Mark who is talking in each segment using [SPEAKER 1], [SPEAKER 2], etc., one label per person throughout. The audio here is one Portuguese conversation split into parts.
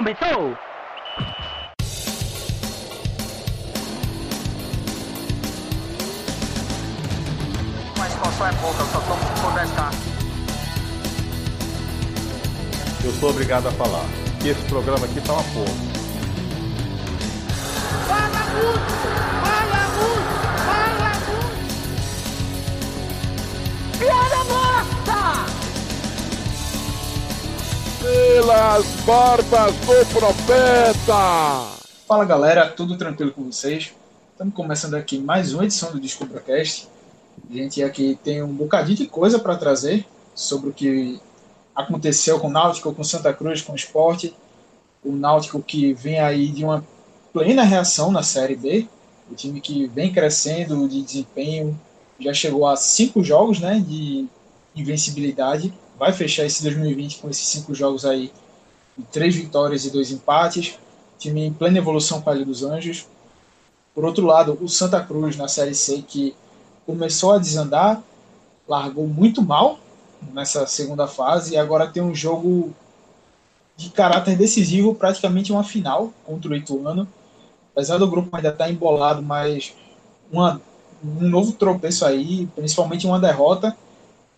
[SPEAKER 1] começou!
[SPEAKER 2] Mas qual é pouca, eu só for 10k.
[SPEAKER 3] Eu sou obrigado a falar que esse programa aqui tá uma porra.
[SPEAKER 4] Fala muito!
[SPEAKER 5] Pelas barbas do profeta!
[SPEAKER 6] Fala galera, tudo tranquilo com vocês? Estamos começando aqui mais uma edição do DescubraCast. A gente aqui tem um bocadinho de coisa para trazer sobre o que aconteceu com o Náutico, com Santa Cruz, com o esporte. O Náutico que vem aí de uma plena reação na Série B. O time que vem crescendo de desempenho, já chegou a cinco jogos né, de invencibilidade. Vai fechar esse 2020 com esses cinco jogos aí, três vitórias e dois empates. Time em plena evolução com a Ilha dos Anjos. Por outro lado, o Santa Cruz na Série C, que começou a desandar, largou muito mal nessa segunda fase e agora tem um jogo de caráter decisivo, praticamente uma final contra o Ituano. Apesar do grupo ainda estar embolado, mas uma, um novo tropeço aí, principalmente uma derrota,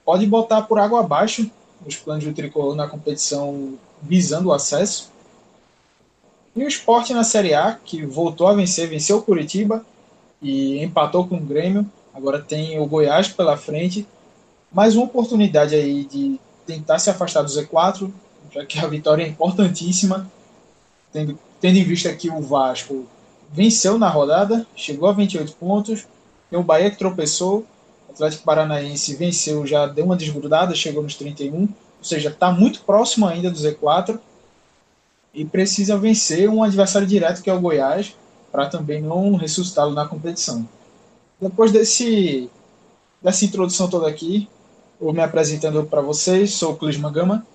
[SPEAKER 6] pode botar por água abaixo os planos do tricolor na competição visando o acesso. E o esporte na Série A, que voltou a vencer, venceu o Curitiba e empatou com o Grêmio. Agora tem o Goiás pela frente. Mais uma oportunidade aí de tentar se afastar do Z4, já que a vitória é importantíssima, tendo, tendo em vista que o Vasco venceu na rodada, chegou a 28 pontos, tem o Bahia que tropeçou, o Atlético Paranaense venceu, já deu uma desgrudada, chegou nos 31, ou seja, está muito próximo ainda do Z4 e precisa vencer um adversário direto que é o Goiás, para também não ressuscitá-lo na competição. Depois desse, dessa introdução toda aqui, eu me apresentando para vocês, sou o Clisma Gama,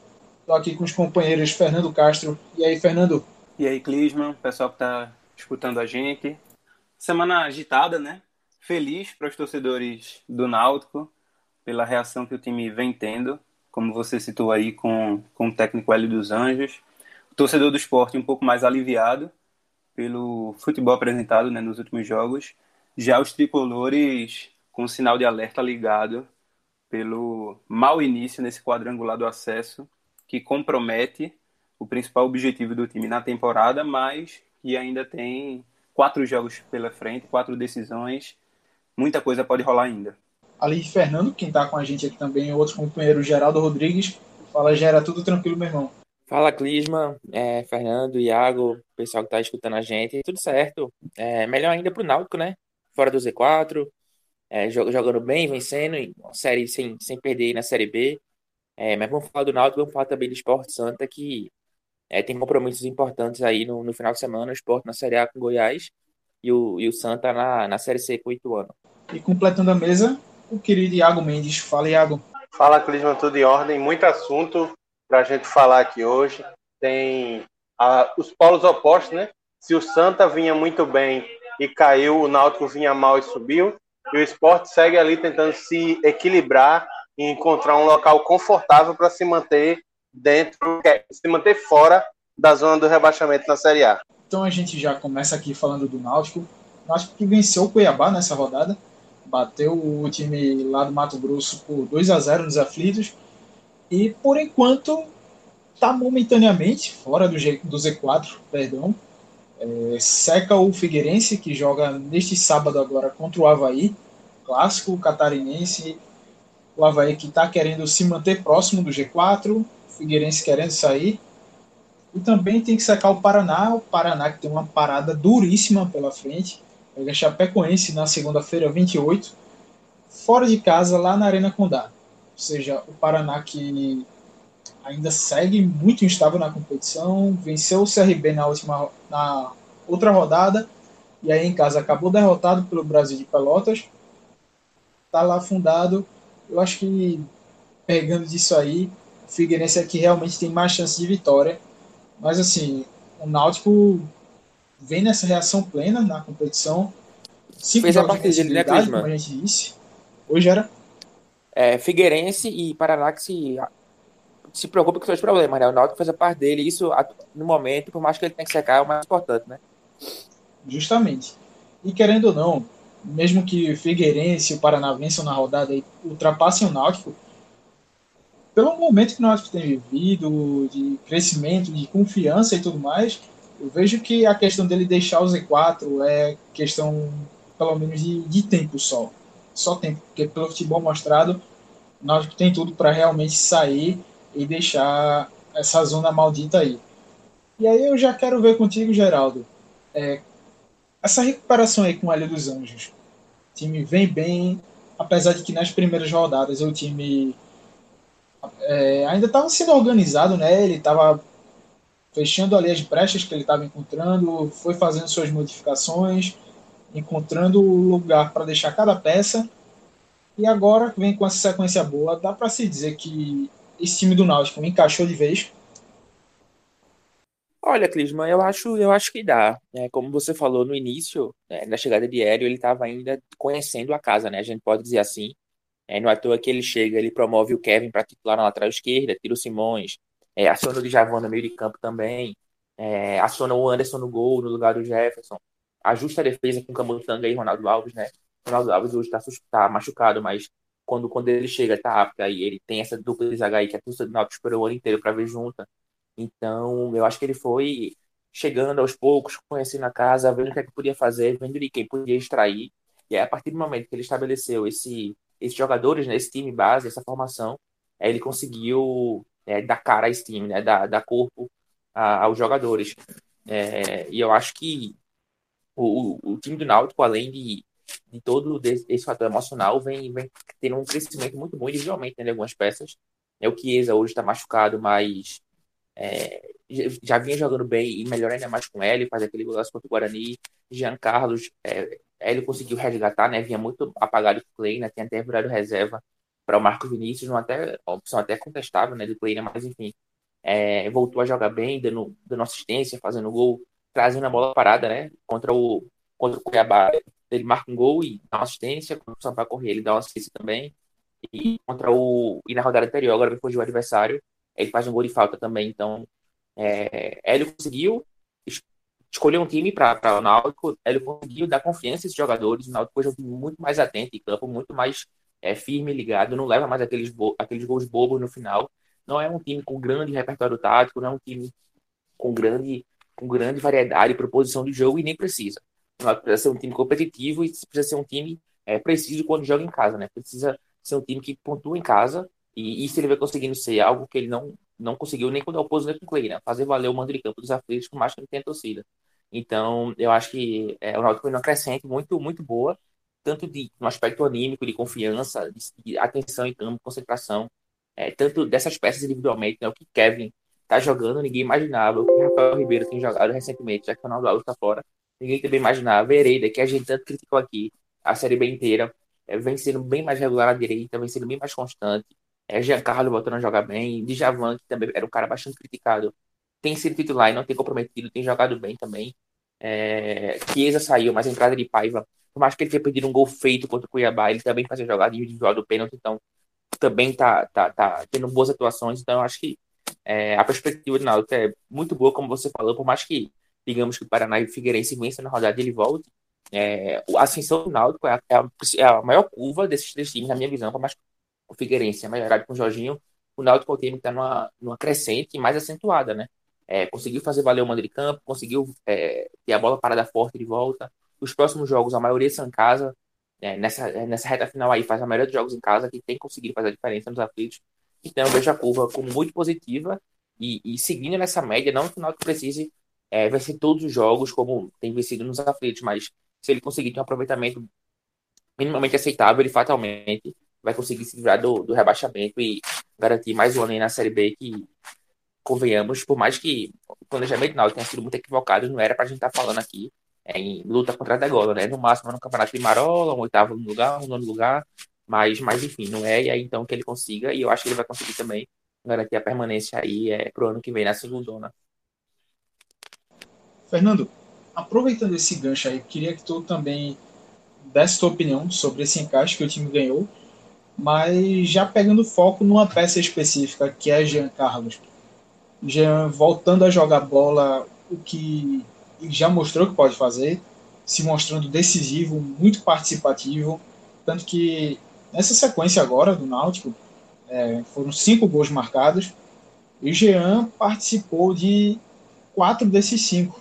[SPEAKER 6] estou aqui com os companheiros Fernando Castro. E aí, Fernando?
[SPEAKER 7] E aí, Clisma, pessoal que está escutando a gente. Semana agitada, né? Feliz para os torcedores do Náutico pela reação que o time vem tendo, como você citou aí com, com o técnico Hélio dos Anjos. O torcedor do esporte um pouco mais aliviado pelo futebol apresentado né, nos últimos jogos. Já os tricolores com o sinal de alerta ligado pelo mau início nesse quadrangular do acesso, que compromete o principal objetivo do time na temporada, mas que ainda tem quatro jogos pela frente, quatro decisões, muita coisa pode rolar ainda.
[SPEAKER 6] Ali, Fernando, quem está com a gente aqui também, outro companheiro, Geraldo Rodrigues. Fala, Gera, tudo tranquilo, meu irmão?
[SPEAKER 8] Fala, Clisma, é, Fernando, Iago, pessoal que está escutando a gente, tudo certo. É, melhor ainda para o Náutico, né? Fora do Z4, é, jogando bem, vencendo, série sem, sem perder na Série B. É, mas vamos falar do Náutico, vamos falar também do Esporte Santa, que é, tem compromissos importantes aí no, no final de semana, o Esporte na Série A com Goiás e o, e o Santa na, na Série C com o Ituano.
[SPEAKER 6] E completando a mesa, o querido Iago Mendes. Fala, Iago.
[SPEAKER 9] Fala, Clisma, tudo em ordem. Muito assunto para a gente falar aqui hoje. Tem a, os polos opostos, né? Se o Santa vinha muito bem e caiu, o Náutico vinha mal e subiu. E o esporte segue ali tentando se equilibrar e encontrar um local confortável para se manter dentro, se manter fora da zona do rebaixamento na Série A.
[SPEAKER 6] Então a gente já começa aqui falando do Náutico. O Náutico que venceu o Cuiabá nessa rodada, bateu o time lá do Mato Grosso por 2 a 0 nos aflitos e por enquanto está momentaneamente fora do, G, do Z4, perdão. É, seca o Figueirense, que joga neste sábado agora contra o Havaí, clássico catarinense. O Havaí que está querendo se manter próximo do G4, o Figueirense querendo sair. E também tem que secar o Paraná, o Paraná que tem uma parada duríssima pela frente. Pega Chapecoense na segunda-feira, 28, fora de casa, lá na Arena Condá. Ou seja, o Paraná que ainda segue muito instável na competição, venceu o CRB na última na outra rodada e aí em casa acabou derrotado pelo Brasil de Pelotas. Tá lá fundado. Eu acho que pegando disso aí, o Figueirense aqui realmente tem mais chance de vitória. Mas assim, o Náutico vem nessa reação plena na competição. Cinco
[SPEAKER 8] Fez a
[SPEAKER 6] de
[SPEAKER 8] partida dele, né, Clisman?
[SPEAKER 6] como a gente disse. Hoje era
[SPEAKER 8] É, Figueirense e Paraná que se, se preocupe com seus problemas, né? O Náutico fez a parte dele, isso no momento, por mais que ele tenha que secar, é o mais importante, né?
[SPEAKER 6] Justamente. E querendo ou não, mesmo que Figueirense e o Paraná vençam na rodada e ultrapassem o Náutico, pelo momento que o Náutico tem vivido, de crescimento, de confiança e tudo mais, eu vejo que a questão dele deixar o Z4 é questão, pelo menos, de, de tempo só. Só tempo, porque pelo futebol mostrado, Náutico tem tudo para realmente sair e deixar essa zona maldita aí. E aí eu já quero ver contigo, Geraldo, é, essa recuperação aí com o Hélio dos Anjos. O time vem bem, apesar de que nas primeiras rodadas o time é, ainda estava sendo organizado, né? Ele estava fechando ali as brechas que ele estava encontrando, foi fazendo suas modificações, encontrando o lugar para deixar cada peça. E agora vem com essa sequência boa, dá para se dizer que esse time do Náutico encaixou de vez?
[SPEAKER 8] Olha, Clisman, eu acho, eu acho que dá. É, como você falou no início, né, na chegada de Hélio, ele estava ainda conhecendo a casa, né? A gente pode dizer assim. É, não é à toa que ele chega, ele promove o Kevin para titular na lateral esquerda, tira o Simões, é, aciona o Djavan no meio de campo também, é, aciona o Anderson no gol no lugar do Jefferson, ajusta a defesa com Camutanga e Ronaldo Alves, né? Ronaldo Alves hoje está tá machucado, mas quando, quando ele chega, tá apto, aí ele tem essa dupla de zaga aí que a torcida do Náutico esperou o ano inteiro para ver junta. Então, eu acho que ele foi chegando aos poucos, conhecendo a casa, vendo o que, é que podia fazer, vendo de quem podia extrair. E aí, a partir do momento que ele estabeleceu esse, esses jogadores, né, esse time base, essa formação, aí ele conseguiu é, dar cara a esse time, né, dar, dar corpo a, aos jogadores. É, e eu acho que o, o, time do Náutico, além de de todo esse fator emocional vem, vem tendo um crescimento muito bom individualmente né, em algumas peças. É o Chiesa hoje está machucado, mas é, já vinha jogando bem e melhor ainda mais com ele, faz aquele golaço contra o Guarani. Jean Carlos, é, ele conseguiu resgatar, né? Vinha muito apagado com o Clay, né? Tinha até virado reserva para o Marco Vinícius, uma até, opção até contestável, né? Do né, mas enfim, é, voltou a jogar bem, dando, dando assistência, fazendo gol, trazendo a bola parada, né? Contra o, contra o Cuiabá, ele marca um gol e dá uma assistência, quando o correr, ele dá uma assistência também. E contra o. E na rodada anterior, agora depois do adversário, ele faz um gol de falta também. Então, é, Hélio conseguiu escolher um time para o Náutico, Hélio conseguiu dar confiança a esses jogadores. O Náutico foi um time muito mais atento em campo, muito mais é, firme, ligado, não leva mais aqueles, aqueles gols bobos no final. Não é um time com grande repertório tático, não é um time com grande, com grande variedade e proposição de jogo e nem precisa precisa ser um time competitivo e precisa ser um time é, preciso quando joga em casa, né? Precisa ser um time que pontua em casa e isso ele vai conseguindo ser algo que ele não, não conseguiu nem quando é o nem com o Clay, né? Fazer valer o mando de campo dos aflitos, por mais que ele tenha torcida. Então, eu acho que é, o Náutico foi uma crescente muito, muito boa, tanto de, no aspecto anímico, de confiança, de, de atenção em campo, concentração, é, tanto dessas peças individualmente, né? O que Kevin tá jogando, ninguém imaginava, o que Rafael Ribeiro tem jogado recentemente, já que o Ronaldo está fora, ninguém também imaginava. Hereda, que a gente tanto criticou aqui, a Série B inteira, é, vem sendo bem mais regular na direita, vem sendo bem mais constante. É, Giancarlo voltando a jogar bem. Djavan, que também era um cara bastante criticado, tem sido titular e não tem comprometido, tem jogado bem também. É, Chiesa saiu, mas a entrada de Paiva, por mais que ele tenha perdido um gol feito contra o Cuiabá, ele também faz a jogada individual do pênalti, então também tá, tá, tá tendo boas atuações. Então eu acho que é, a perspectiva do Náutico é muito boa, como você falou, por mais que digamos que o Paraná e o Figueirense vençam na rodada ele volte, é, a ascensão do Náutico é a, é, a, é a, maior curva desses três times, na minha visão, por mais o Figueirense é melhorado com o Jorginho, o Náutico é o time que está numa, numa crescente mais acentuada, né? É, conseguiu fazer valer o mando de campo, conseguiu é, ter a bola parada forte de volta. Os próximos jogos, a maioria são em casa. É, nessa, nessa reta final aí, faz a maioria dos jogos em casa, que tem conseguido fazer a diferença nos aflitos. Então, eu vejo a curva como muito positiva e, e seguindo nessa média, não que o Náutico precise é, vencer todos os jogos, como tem vencido nos aflitos, mas se ele conseguir ter um aproveitamento minimamente aceitável, ele fatalmente vai conseguir se livrar do, do rebaixamento e garantir mais um ano aí na Série B que, convenhamos, por mais que o planejamento final tenha sido muito equivocado, não era para a gente estar tá falando aqui é, em luta contra a degola, né? No máximo no Campeonato de Marola, um oitavo lugar, um nono lugar, mas, mas enfim, não é, e aí então que ele consiga, e eu acho que ele vai conseguir também garantir a permanência aí é, pro ano que vem na segunda.
[SPEAKER 6] Fernando, aproveitando esse gancho aí, queria que tu também desse tua opinião sobre esse encaixe que o time ganhou mas já pegando foco numa peça específica, que é Jean Carlos. Jean voltando a jogar bola, o que já mostrou que pode fazer, se mostrando decisivo, muito participativo, tanto que nessa sequência agora do Náutico, é, foram cinco gols marcados, e Jean participou de quatro desses cinco.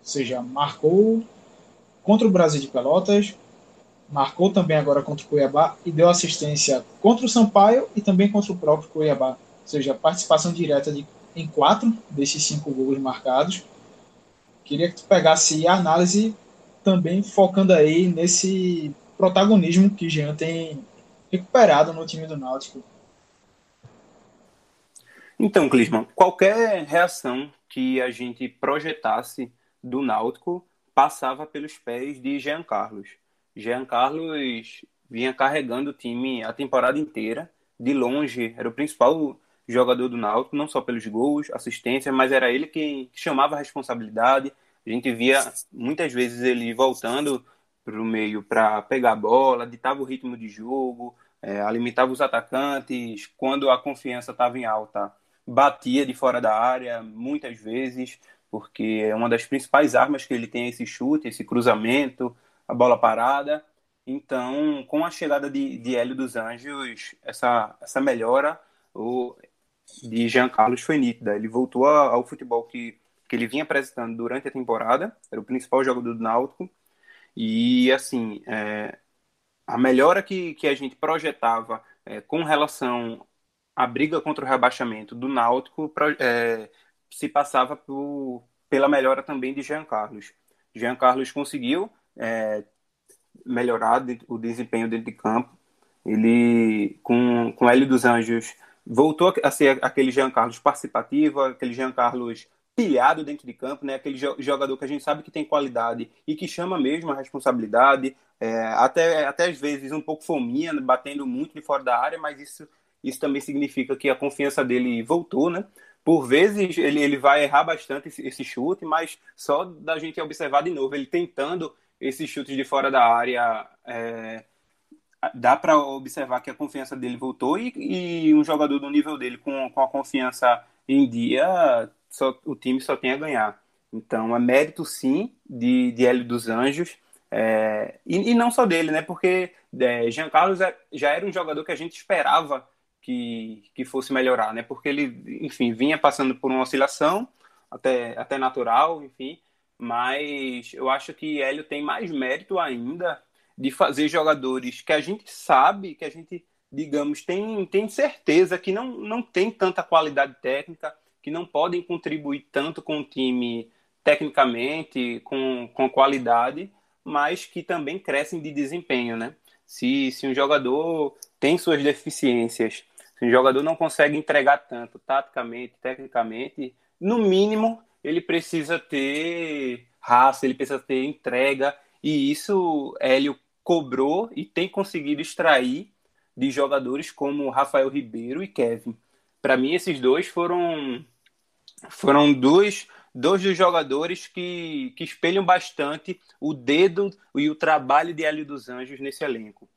[SPEAKER 6] Ou seja, marcou contra o Brasil de Pelotas, marcou também agora contra o Cuiabá e deu assistência contra o Sampaio e também contra o próprio Cuiabá. Seja, participação direta de, em quatro desses cinco gols marcados. Queria que tu pegasse a análise também focando aí nesse protagonismo que Jean tem recuperado no time do Náutico.
[SPEAKER 7] Então, Clisman, qualquer reação que a gente projetasse do Náutico passava pelos pés de Jean Carlos. Jean Carlos vinha carregando o time a temporada inteira, de longe, era o principal jogador do Náutico, não só pelos gols, assistência, mas era ele que chamava a responsabilidade. A gente via muitas vezes ele voltando para o meio para pegar a bola, ditava o ritmo de jogo, é, alimentava os atacantes. Quando a confiança estava em alta, batia de fora da área muitas vezes, porque é uma das principais armas que ele tem esse chute, esse cruzamento, a bola parada. Então, com a chegada de, de Hélio dos Anjos, essa, essa melhora o, de Jean Carlos foi nítida. Ele voltou ao futebol que, que ele vinha apresentando durante a temporada, era o principal jogador do Náutico. E, assim, é, a melhora que, que a gente projetava é, com relação à briga contra o rebaixamento do Náutico é, se passava por, pela melhora também de Jean Carlos. Jean Carlos conseguiu é, melhorar o desempenho dentro de campo. Ele, com, com Hélio dos Anjos, voltou a ser aquele Jean Carlos participativo, aquele Jean Carlos pilhado dentro de campo, né? aquele jogador que a gente sabe que tem qualidade e que chama mesmo a responsabilidade, é, até, até às vezes um pouco fominha, batendo muito de fora da área, mas isso, isso também significa que a confiança dele voltou, né? Por vezes ele, ele vai errar bastante esse, esse chute, mas só da gente observar de novo, ele tentando esses chutes de fora da área, é, dá para observar que a confiança dele voltou e, e, um jogador do nível dele com, com a confiança em dia, só, o time só tem a ganhar. Então, é mérito sim de, de Hélio dos Anjos, é, e, e, não só dele, né? Porque é, Jean Carlos é, já era um jogador que a gente esperava que, que fosse melhorar, né? Porque ele, enfim, vinha passando por uma oscilação, até, até natural, enfim, mas eu acho que Hélio tem mais mérito ainda de fazer jogadores que a gente sabe, que a gente, digamos, tem, tem certeza que não, não tem tanta qualidade técnica, que não podem contribuir tanto com o time tecnicamente, com, com qualidade, mas que também crescem de desempenho, né? Se, se um jogador tem suas deficiências, se um jogador não consegue entregar tanto taticamente, tecnicamente, no mínimo ele precisa ter raça, ele precisa ter entrega, e isso Hélio cobrou e tem conseguido extrair de jogadores como Rafael Ribeiro e Kevin. Para mim, esses dois foram foram dois, dois dos jogadores que, que espelham bastante o dedo e o trabalho de Hélio dos Anjos nesse elenco.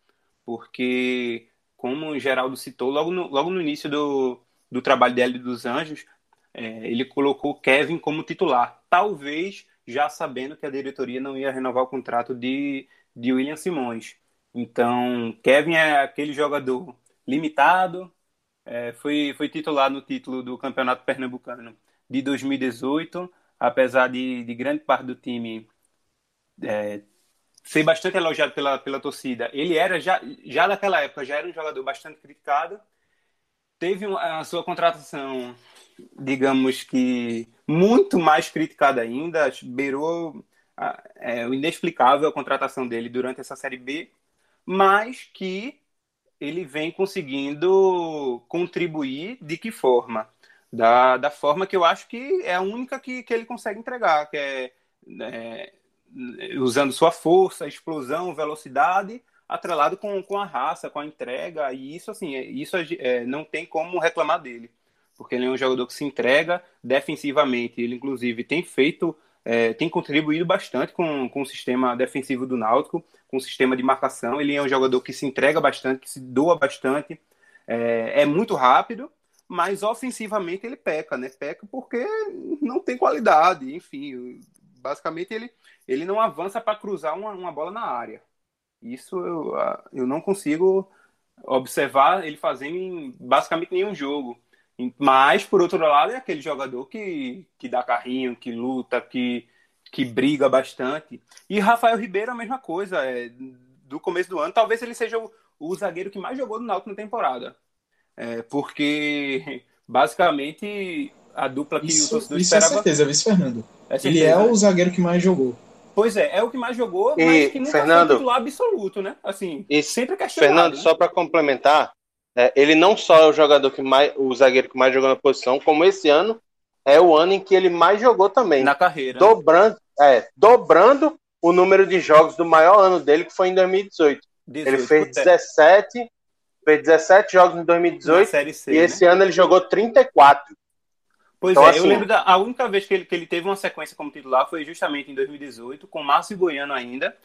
[SPEAKER 7] Porque, como o Geraldo citou, logo no, logo no início do, do trabalho de Hélio dos Anjos, é, ele colocou Kevin como titular. Talvez já sabendo que a diretoria não ia renovar o contrato de, de William Simões. Então, Kevin é aquele jogador limitado, é, foi, foi titular no título do Campeonato Pernambucano de 2018, apesar de, de grande parte do time é, ser bastante elogiado pela, pela torcida. Ele era, já, já naquela época, já era um jogador bastante criticado. Teve a sua contratação digamos que muito mais criticado ainda, beirou é, o inexplicável a contratação dele durante essa Série B, mas que ele vem conseguindo contribuir de que forma? Da, da forma que eu acho que é a única que, que ele consegue entregar, que é, é usando sua força, explosão, velocidade, atrelado com, com a raça, com a entrega, e isso assim, é, isso é, não tem como reclamar dele porque ele é um jogador que se entrega defensivamente. Ele, inclusive, tem feito é, tem contribuído bastante com, com o sistema defensivo do Náutico, com o sistema de marcação. Ele é um jogador que se entrega bastante, que se doa bastante, é, é muito rápido, mas ofensivamente ele peca, né? Peca porque não tem qualidade, enfim. Basicamente ele, ele não avança para cruzar uma, uma bola na área. Isso eu, eu não consigo observar ele fazendo em basicamente nenhum jogo. Mas, por outro lado, é aquele jogador que, que dá carrinho, que luta, que, que briga bastante. E Rafael Ribeiro a mesma coisa. É, do começo do ano, talvez ele seja o, o zagueiro que mais jogou no Náutico na temporada. É, porque, basicamente, a dupla que
[SPEAKER 6] isso,
[SPEAKER 7] o torcedor
[SPEAKER 6] isso
[SPEAKER 7] esperava...
[SPEAKER 6] é certeza, vice Fernando.
[SPEAKER 7] É certeza,
[SPEAKER 6] ele é o zagueiro que mais jogou.
[SPEAKER 7] Pois é, é o que mais jogou,
[SPEAKER 9] E,
[SPEAKER 7] mas que nunca
[SPEAKER 9] Fernando-
[SPEAKER 7] foi titular absoluto, né? Assim,
[SPEAKER 9] E,
[SPEAKER 7] sempre questionado.
[SPEAKER 9] Fernando,
[SPEAKER 7] né?
[SPEAKER 9] só para complementar, é, ele não só é o jogador que mais, o zagueiro que mais jogou na posição, como esse ano é o ano em que ele mais jogou também,
[SPEAKER 7] na carreira.
[SPEAKER 9] dobrando, é, dobrando o número de jogos do maior ano dele, que foi em 2018.
[SPEAKER 7] 18,
[SPEAKER 9] Ele fez
[SPEAKER 7] puta,
[SPEAKER 9] 17, fez 17 jogos em
[SPEAKER 7] na
[SPEAKER 9] 2018
[SPEAKER 7] Série C,
[SPEAKER 9] e
[SPEAKER 7] né?
[SPEAKER 9] esse ano ele jogou 34.
[SPEAKER 7] Pois
[SPEAKER 9] Então,
[SPEAKER 7] é,
[SPEAKER 9] assim-
[SPEAKER 7] eu lembro da a única vez que ele, que ele teve uma sequência como titular foi justamente em 2018, com Márcio Goiano ainda,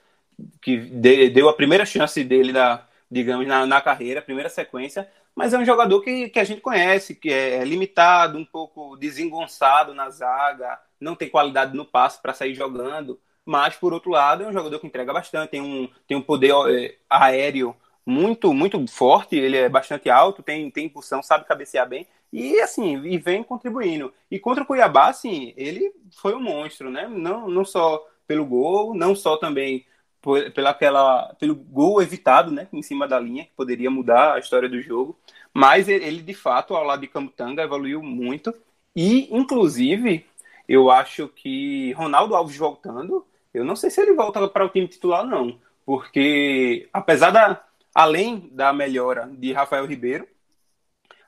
[SPEAKER 7] que de- deu a primeira chance dele, na, digamos, na, na carreira, primeira sequência, mas é um jogador que, que a gente conhece, que é limitado, um pouco desengonçado na zaga, não tem qualidade no passe para sair jogando, mas por outro lado é um jogador que entrega bastante, tem um, tem um poder é, aéreo muito muito forte, ele é bastante alto, tem, tem impulsão, sabe cabecear bem, e assim, e vem contribuindo. E contra o Cuiabá, assim, ele foi um monstro, né? Não, não só pelo gol, não só também por, pela aquela, pelo gol evitado, né? Em cima da linha, que poderia mudar a história do jogo. Mas ele, de fato, ao lado de Camutanga, evoluiu muito. E, inclusive, eu acho que Ronaldo Alves voltando, eu não sei se ele volta para o time titular, não. Porque, apesar da. Além da melhora de Rafael Ribeiro,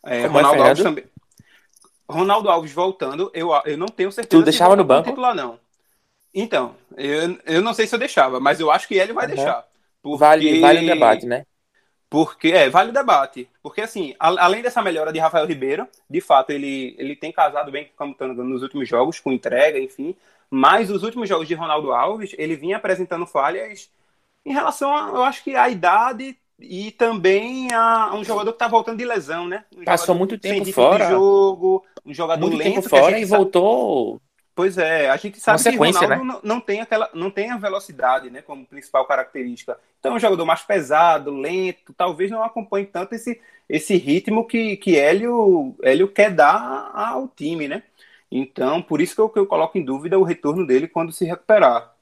[SPEAKER 7] é, Ronaldo Alves também. Ronaldo Alves voltando, eu, eu não tenho certeza
[SPEAKER 8] Tu deixava no banco?
[SPEAKER 7] titular, não. Então, eu, eu não sei se eu deixava, mas eu acho que ele vai
[SPEAKER 8] Uhum.
[SPEAKER 7] deixar. Porque,
[SPEAKER 8] Vale, vale o debate, né?
[SPEAKER 7] Porque, é, vale o debate. Porque, assim, a- além dessa melhora de Rafael Ribeiro, de fato, ele, ele tem casado bem com o Camutanga nos últimos jogos, com entrega, enfim. Mas os últimos jogos de Ronaldo Alves, ele vinha apresentando falhas em relação, a, eu acho que à idade e também a, um jogador que tá voltando de lesão, né? Um
[SPEAKER 8] Passou muito tempo fora.
[SPEAKER 7] Jogo, um jogador
[SPEAKER 8] Muito
[SPEAKER 7] lento.
[SPEAKER 8] tempo fora e voltou.
[SPEAKER 7] Pois é, a gente sabe que Ronaldo não, não tem aquela, não tem a velocidade, né, como principal característica. Então é um jogador mais pesado, lento, talvez não acompanhe tanto esse, esse ritmo que, que Hélio, Hélio quer dar ao time, né? Então, por isso que eu, que eu coloco em dúvida o retorno dele quando se recuperar.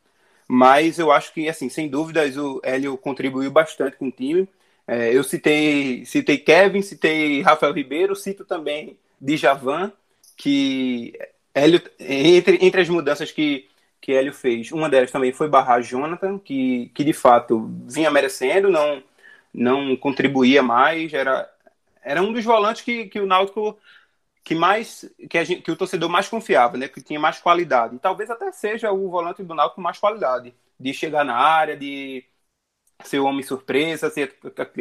[SPEAKER 7] Mas eu acho que, assim, sem dúvidas, o Hélio contribuiu bastante com o time. É, eu citei, citei Kevin, citei Rafael Ribeiro, cito também Djavan, que Hélio, entre, entre as mudanças que, que Hélio fez, uma delas também foi barrar Jonathan, que, que de fato vinha merecendo, não, não contribuía mais, era, era um dos volantes que, que o Náutico que mais que, gente, que o torcedor mais confiava, né, que tinha mais qualidade. Talvez até seja o volante do Náutico com mais qualidade, de chegar na área, de ser o homem surpresa, ser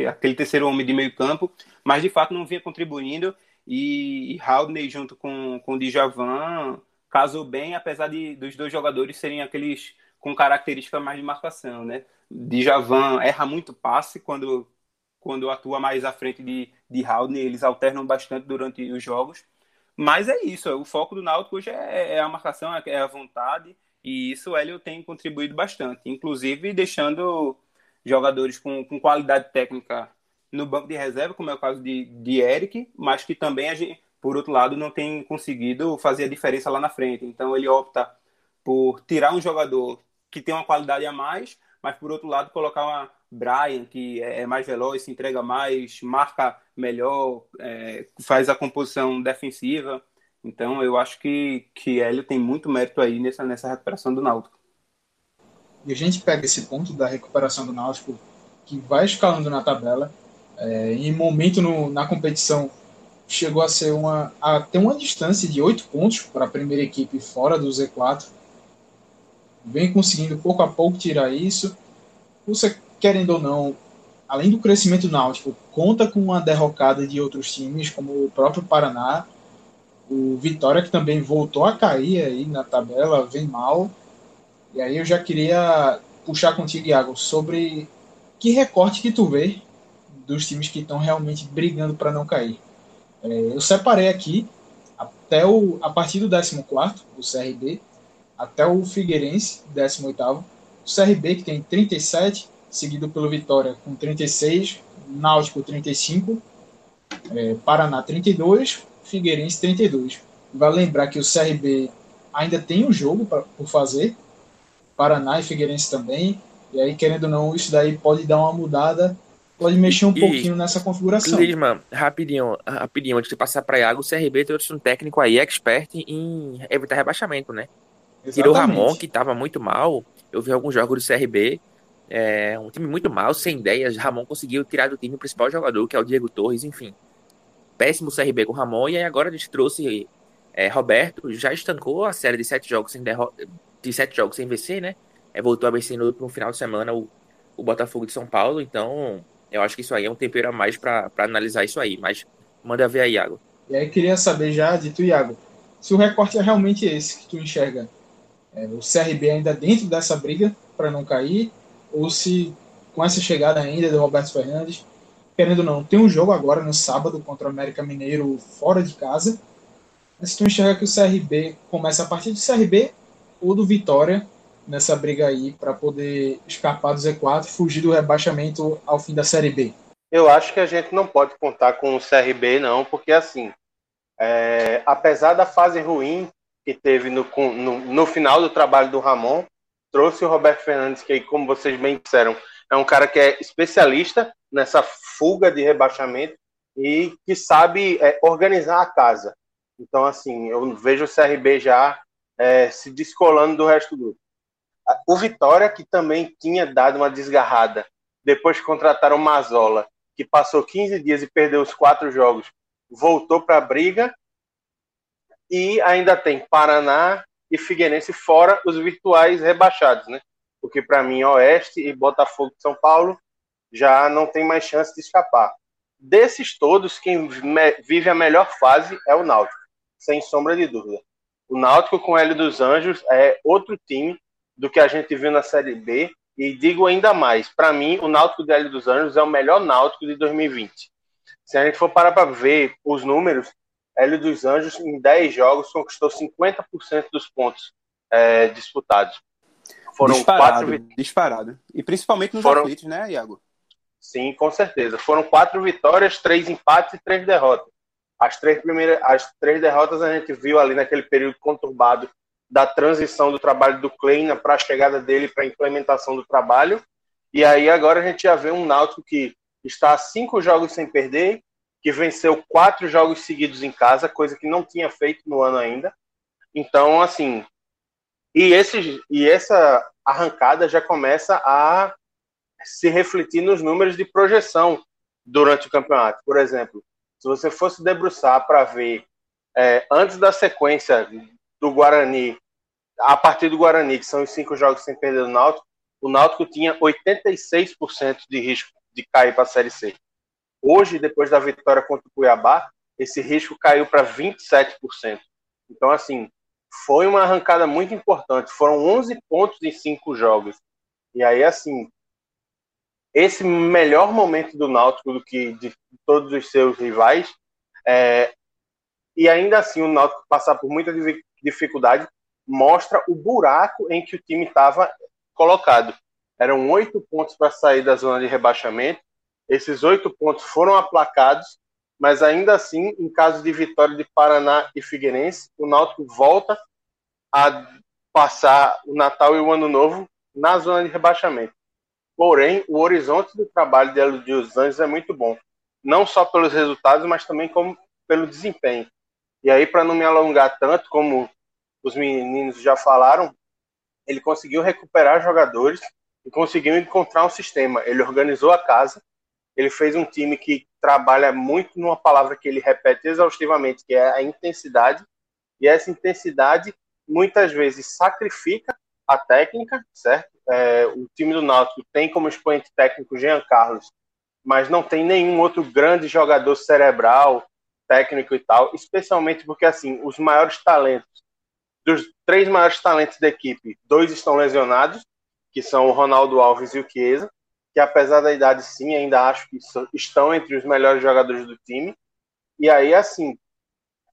[SPEAKER 7] aquele terceiro homem de meio campo, mas de fato não vinha contribuindo e, e Haldney junto com, com o Djavan casou bem, apesar de dos dois jogadores serem aqueles com características mais de marcação, né? Djavan erra muito passe quando quando atua mais à frente de, de Haldney, eles alternam bastante durante os jogos. Mas é isso, o foco do Náutico hoje é, é a marcação, é a vontade, e isso o Hélio tem contribuído bastante, inclusive deixando jogadores com, com qualidade técnica no banco de reserva, como é o caso de, de Eric, mas que também, a gente, por outro lado, não tem conseguido fazer a diferença lá na frente. Então ele opta por tirar um jogador que tem uma qualidade a mais, mas por outro lado colocar uma Brian, que é mais veloz, se entrega mais, marca melhor, é, faz a composição defensiva. Então eu acho que, que Hélio tem muito mérito aí nessa, nessa recuperação do Náutico.
[SPEAKER 6] E a gente pega esse ponto da recuperação do Náutico, que vai escalando na tabela, é, em momento no, na competição chegou a ser uma a ter uma distância de oito pontos para a primeira equipe fora do Z4 vem conseguindo pouco a pouco tirar isso. Você querendo ou não além do crescimento Náutico conta com uma derrocada de outros times como o próprio Paraná. O Vitória que também voltou a cair aí na tabela vem mal. E aí eu já queria puxar contigo, Iago, sobre que recorte que tu vê dos times que estão realmente brigando para não cair. É, eu separei aqui até o, a partir do 14 o CRB, até o Figueirense, 18 o CRB que tem 37, seguido pelo Vitória com 36, Náutico 35, é, Paraná 32, Figueirense 32. Vai lembrar que o CRB ainda tem um jogo pra, por fazer, Paraná e Figueirense também, e aí, querendo ou não, isso daí pode dar uma mudada, pode mexer um e, pouquinho nessa configuração.
[SPEAKER 8] Lisman, rapidinho, rapidinho, antes de passar para Iago, o CRB trouxe um técnico aí, expert em evitar rebaixamento, né? Exatamente. Tirou o Ramon, que estava muito mal. Eu vi alguns jogos do CRB. É, um time muito mal, sem ideias. Ramon conseguiu tirar do time o principal jogador, que é o Diego Torres, enfim. Péssimo CRB com o Ramon. E aí agora a gente trouxe é, Roberto, já estancou a série de sete jogos sem derrota, de sete jogos sem vencer, né? É, voltou a vencer no, no final de semana o, o Botafogo de São Paulo. Então, eu acho que isso aí é um tempero a mais para analisar isso aí. Mas manda ver aí, Iago.
[SPEAKER 6] E aí queria saber já de tu, Iago, se o recorte é realmente esse que tu enxerga é, o CRB ainda dentro dessa briga para não cair, ou se com essa chegada ainda do Roberto Fernandes, querendo ou não, tem um jogo agora no sábado contra o América Mineiro fora de casa. Mas se tu enxerga que o CRB começa a partir do CRB ou do Vitória nessa briga aí para poder escapar do Z4 e fugir do rebaixamento ao fim da Série B?
[SPEAKER 9] Eu acho que a gente não pode contar com o CRB, não, porque assim, é, apesar da fase ruim que teve no, no, no, final do trabalho do Ramon, trouxe o Roberto Fernandes, que, como vocês bem disseram, é um cara que é especialista nessa fuga de rebaixamento e que sabe é, organizar a casa. Então, assim, eu vejo o CRB já é, se descolando do resto do grupo. O Vitória, que também tinha dado uma desgarrada depois que contrataram o Mazola, que passou 15 dias e perdeu os quatro jogos, voltou para a briga e ainda tem Paraná e Figueirense fora os virtuais rebaixados, né? Porque para mim Oeste e Botafogo de São Paulo já não tem mais chance de escapar. Desses todos, quem vive a melhor fase é o Náutico, sem sombra de dúvida. O Náutico com o Hélio dos Anjos é outro time do que a gente viu na Série B e digo ainda mais, para mim o Náutico do Hélio dos Anjos é o melhor Náutico de 2020. Se a gente for parar para ver os números, Hélio dos Anjos, em 10 jogos, conquistou 50% dos pontos é, disputados.
[SPEAKER 7] Foram disparado, quatro disparado. E principalmente nos Foram... aflitos, né, Iago?
[SPEAKER 9] Sim, com certeza. Foram quatro vitórias, três empates e três derrotas. As três primeiras, as três derrotas a gente viu ali naquele período conturbado da transição do trabalho do Kleina para a chegada dele para a implementação do trabalho. E aí agora a gente já vê um Náutico que está a cinco jogos sem perder, que venceu quatro jogos seguidos em casa, coisa que não tinha feito no ano ainda. Então, assim, e, esse, e essa arrancada já começa a se refletir nos números de projeção durante o campeonato. Por exemplo, se você fosse debruçar para ver é, antes da sequência do Guarani, a partir do Guarani, que são os cinco jogos sem perder do Náutico, o Náutico tinha 86% de risco de cair para a Série C. Hoje, depois da vitória contra o Cuiabá, esse risco caiu para 27%. Então, assim, foi uma arrancada muito importante. Foram 11 pontos em cinco jogos. E aí, assim, esse melhor momento do Náutico do que de todos os seus rivais, é, e ainda assim o Náutico passar por muita dificuldade, mostra o buraco em que o time estava colocado. Eram oito pontos para sair da zona de rebaixamento esses oito pontos foram aplacados, mas ainda assim, em caso de vitória de Paraná e Figueirense, o Náutico volta a passar o Natal e o Ano Novo na zona de rebaixamento. Porém, o horizonte do trabalho de dos Anjos é muito bom, não só pelos resultados, mas também como pelo desempenho. E aí, para não me alongar tanto, como os meninos já falaram, ele conseguiu recuperar jogadores e conseguiu encontrar um sistema. Ele organizou a casa ele fez um time que trabalha muito numa palavra que ele repete exaustivamente, que é a intensidade. E essa intensidade muitas vezes sacrifica a técnica, certo? É, o time do Náutico tem como expoente técnico Jean Carlos, mas não tem nenhum outro grande jogador cerebral, técnico e tal, especialmente porque assim os maiores talentos dos três maiores talentos da equipe, dois estão lesionados, que são o Ronaldo Alves e o Chiesa, que apesar da idade, sim, ainda acho que estão entre os melhores jogadores do time. E aí, assim,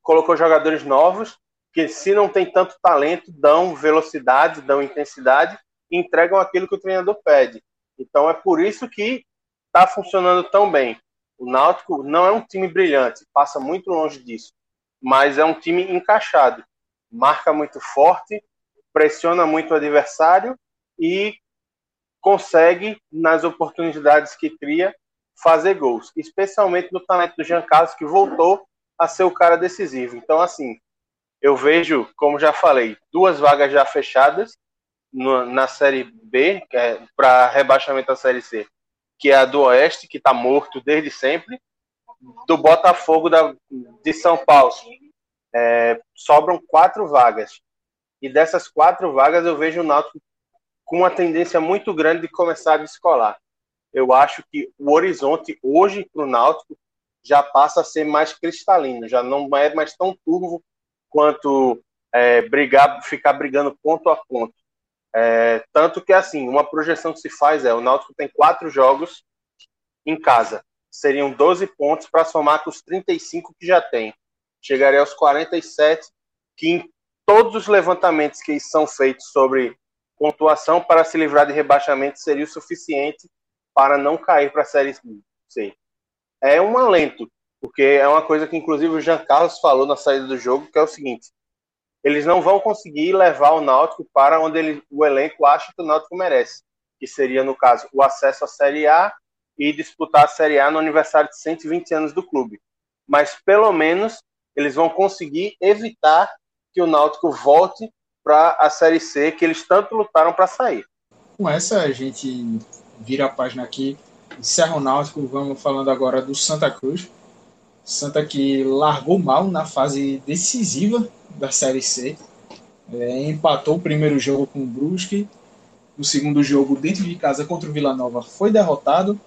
[SPEAKER 9] colocou jogadores novos que, se não tem tanto talento, dão velocidade, dão intensidade entregam aquilo que o treinador pede. Então é por isso que está funcionando tão bem. O Náutico não é um time brilhante, passa muito longe disso, mas é um time encaixado, marca muito forte, pressiona muito o adversário e consegue, nas oportunidades que cria, fazer gols, especialmente no talento do Jean Carlos, que voltou a ser o cara decisivo. Então, assim, eu vejo, como já falei, duas vagas já fechadas na Série B, é, para rebaixamento da Série C, que é a do Oeste, que está morto desde sempre, do Botafogo da, de São Paulo. É, sobram quatro vagas. E dessas quatro vagas eu vejo o Náutico com uma tendência muito grande de começar a descolar. Eu acho que o horizonte hoje para o Náutico já passa a ser mais cristalino, já não é mais tão turvo quanto é, brigar, ficar brigando ponto a ponto. É, tanto que, assim, uma projeção que se faz é: o Náutico tem quatro jogos em casa, seriam 12 pontos para somar com os 35 que já tem. Chegaria aos 47, que em todos os levantamentos que são feitos sobre pontuação para se livrar de rebaixamento seria o suficiente para não cair para a Série C é um alento, porque é uma coisa que inclusive o Jean Carlos falou na saída do jogo, que é o seguinte: eles não vão conseguir levar o Náutico para onde ele, o elenco acha que o Náutico merece, que seria, no caso, o acesso à Série A e disputar a Série A no aniversário de 120 anos do clube. Mas pelo menos eles vão conseguir evitar que o Náutico volte para a Série C, que eles tanto lutaram para sair.
[SPEAKER 6] Com essa, a gente vira a página aqui encerra o Náutico, vamos falando agora do Santa Cruz. Santa que largou mal na fase decisiva da Série C. É, empatou o primeiro jogo com o Brusque. O segundo jogo, dentro de casa contra o Vila Nova, foi derrotado.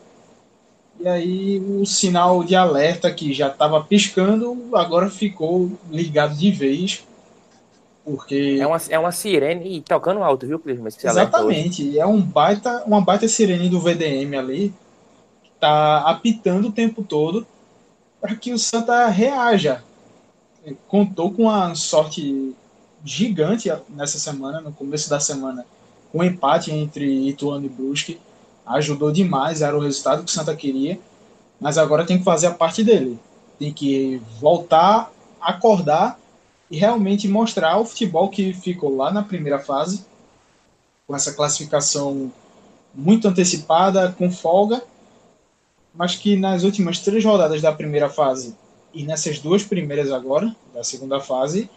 [SPEAKER 6] E aí o sinal de alerta que já estava piscando, agora ficou ligado de vez. Porque.
[SPEAKER 8] É uma, é uma sirene tocando alto, viu, Clisma?
[SPEAKER 6] Exatamente. É um baita, uma baita sirene do VDM ali tá apitando o tempo todo para que o Santa reaja. Contou com uma sorte gigante nessa semana, no começo da semana, com um empate entre Ituano e Brusque. Ajudou demais, era o resultado que o Santa queria, mas agora tem que fazer a parte dele. Tem que voltar, acordar e realmente mostrar o futebol que ficou lá na primeira fase, com essa classificação muito antecipada, com folga, mas que nas últimas três rodadas da primeira fase e nessas duas primeiras agora, da segunda fase,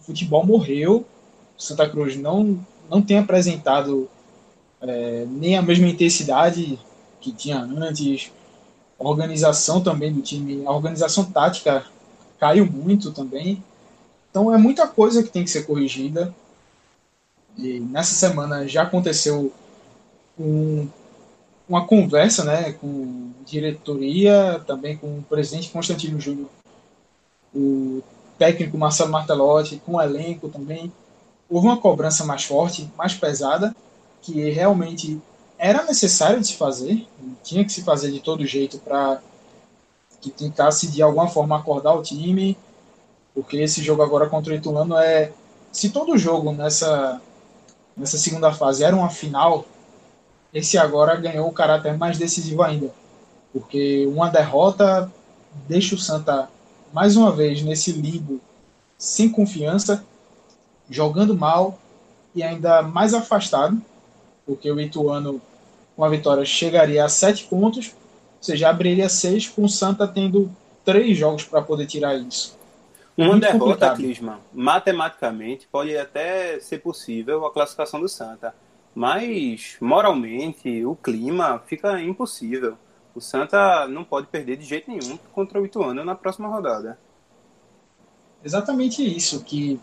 [SPEAKER 6] o futebol morreu. Santa Cruz não, não tem apresentado é, nem a mesma intensidade que tinha antes. A organização também do time, a organização tática caiu muito também. Então é muita coisa que tem que ser corrigida. E nessa semana já aconteceu um uma conversa né, com diretoria, também com o presidente Constantino Júnior, o técnico Marcelo Martelotti, com o elenco também. Houve uma cobrança mais forte, mais pesada, que realmente era necessário de se fazer, tinha que se fazer de todo jeito para que tentasse de alguma forma acordar o time, porque esse jogo agora contra o Itulano é. Se todo jogo nessa, nessa segunda fase era uma final, esse agora ganhou o caráter mais decisivo ainda, porque uma derrota deixa o Santa mais uma vez nesse limbo sem confiança, jogando mal e ainda mais afastado, porque o Ituano com a vitória chegaria a sete pontos, ou seja, abriria seis com o Santa tendo três jogos para poder tirar isso.
[SPEAKER 7] Uma Muito derrota, Clisman, matematicamente pode até ser possível a classificação do Santa mas, moralmente, o clima fica impossível. O Santa não pode perder de jeito nenhum contra o Ituano na próxima rodada.
[SPEAKER 6] Exatamente isso que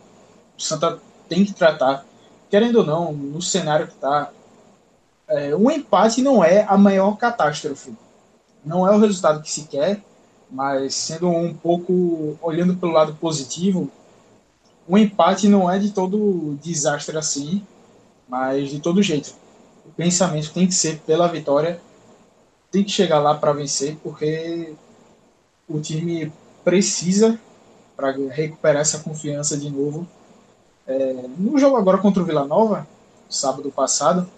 [SPEAKER 6] o Santa tem que tratar. Querendo ou não, no cenário que está, é, um empate não é a maior catástrofe. Não é o resultado que se quer, mas sendo um pouco olhando pelo lado positivo, o empate não é de todo desastre assim, mas de todo jeito. O pensamento tem que ser pela vitória, tem que chegar lá para vencer, porque o time precisa para recuperar essa confiança de novo. É, no jogo agora contra o Vila Nova, sábado passado,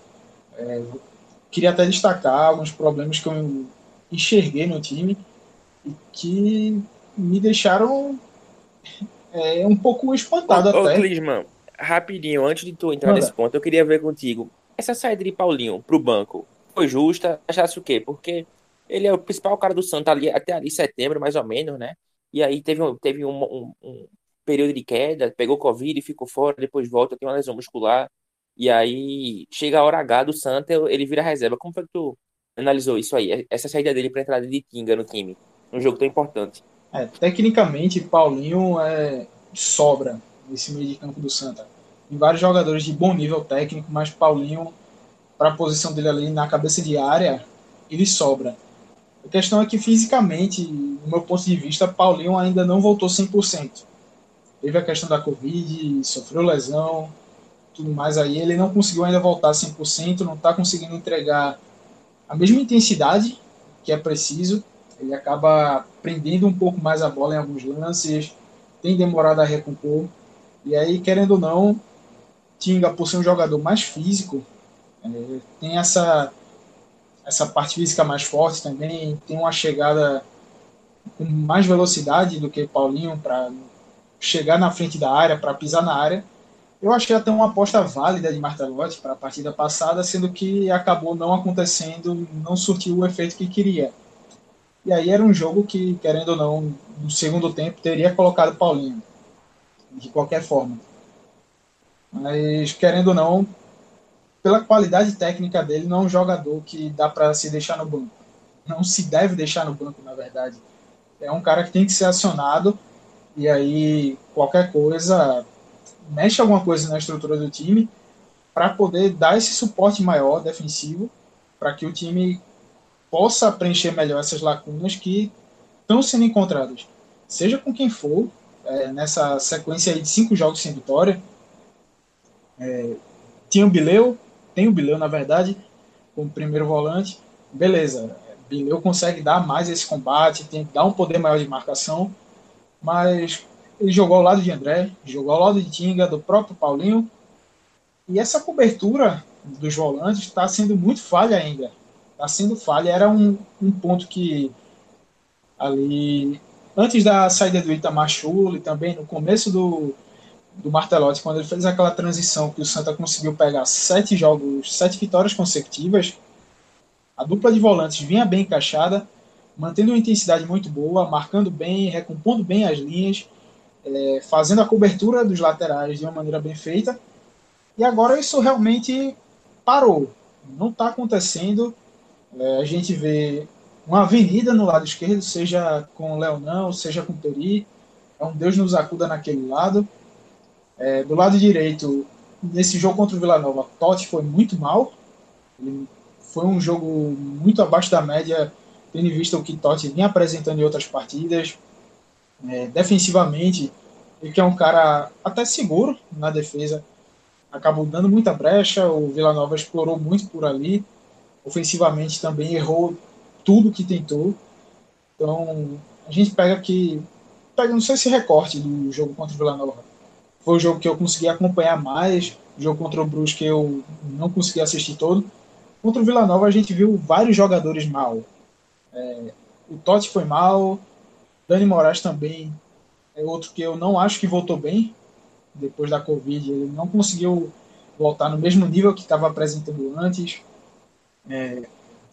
[SPEAKER 6] é, queria até destacar alguns problemas que eu enxerguei no time e que me deixaram é, um pouco espantado
[SPEAKER 8] ô,
[SPEAKER 6] até.
[SPEAKER 8] Ô, Clisman, rapidinho, antes de tu entrar Manda. nesse ponto, eu queria ver contigo. Essa saída de Paulinho pro banco foi justa? Achasse o quê? Porque ele é o principal cara do Santa ali, até ali setembro, mais ou menos, né? E aí teve, um, teve um, um, um período de queda, pegou Covid e ficou fora, depois volta, tem uma lesão muscular. E aí chega a hora H do Santa, ele vira reserva. Como foi que tu analisou isso aí? Essa saída dele para entrada de Tinga no time, num jogo tão importante.
[SPEAKER 6] É, tecnicamente, Paulinho é, sobra nesse meio de campo do Santa. Tem vários jogadores de bom nível técnico, mas Paulinho, para a posição dele ali na cabeça de área, ele sobra. A questão é que fisicamente, no meu ponto de vista, Paulinho ainda não voltou 100%. Teve a questão da Covid, sofreu lesão, tudo mais aí. Ele não conseguiu ainda voltar 100%, não está conseguindo entregar a mesma intensidade que é preciso. Ele acaba prendendo um pouco mais a bola em alguns lances, tem demorado a recompor. E aí, querendo ou não, Tinga, por ser um jogador mais físico, é, tem essa, essa parte física mais forte também, tem uma chegada com mais velocidade do que Paulinho para chegar na frente da área, para pisar na área. Eu achei até uma aposta válida de Martelotti para a partida passada, sendo que acabou não acontecendo, não surtiu o efeito que queria. E aí era um jogo que, querendo ou não, no segundo tempo teria colocado Paulinho, de qualquer forma. Mas, querendo ou não, pela qualidade técnica dele, não é um jogador que dá para se deixar no banco. Não se deve deixar no banco, na verdade. É um cara que tem que ser acionado e aí qualquer coisa mexe alguma coisa na estrutura do time para poder dar esse suporte maior defensivo para que o time possa preencher melhor essas lacunas que estão sendo encontradas, seja com quem for, é, nessa sequência de cinco jogos sem vitória. É, tinha o Bileu, tem o Bileu, na verdade, como primeiro volante. Beleza, Bileu consegue dar mais esse combate, tem que dar um poder maior de marcação, mas ele jogou ao lado de André, jogou ao lado de Tinga, do próprio Paulinho. E essa cobertura dos volantes está sendo muito falha ainda. Está sendo falha. Era um, um ponto que ali, antes da saída do Itamar Chuli, também no começo do, do Martelotti, quando ele fez aquela transição que o Santa conseguiu pegar sete jogos, sete vitórias consecutivas, a dupla de volantes vinha bem encaixada, mantendo uma intensidade muito boa, marcando bem, recompondo bem as linhas, é, fazendo a cobertura dos laterais de uma maneira bem feita. E agora isso realmente parou. Não está acontecendo. É, a gente vê uma avenida no lado esquerdo, seja com o Leonão, seja com o Peri. É um Deus nos acuda naquele lado. É, do lado direito, nesse jogo contra o Vila Nova, Totti foi muito mal. Ele foi um jogo muito abaixo da média tendo visto o que Totti vinha apresentando em outras partidas. É, defensivamente, ele que é um cara até seguro na defesa, acabou dando muita brecha, o Vila Nova explorou muito por ali, ofensivamente também errou tudo que tentou. Então, a gente pega aqui, pega, não sei se recorte do jogo contra o Vila Nova. Foi o jogo que eu consegui acompanhar mais, o jogo contra o Brusque eu não consegui assistir todo. Contra o Vila Nova a gente viu vários jogadores mal. É, o Totti foi mal, Dani Moraes também é outro que eu não acho que voltou bem depois da Covid. Ele não conseguiu voltar no mesmo nível que estava apresentando antes. É,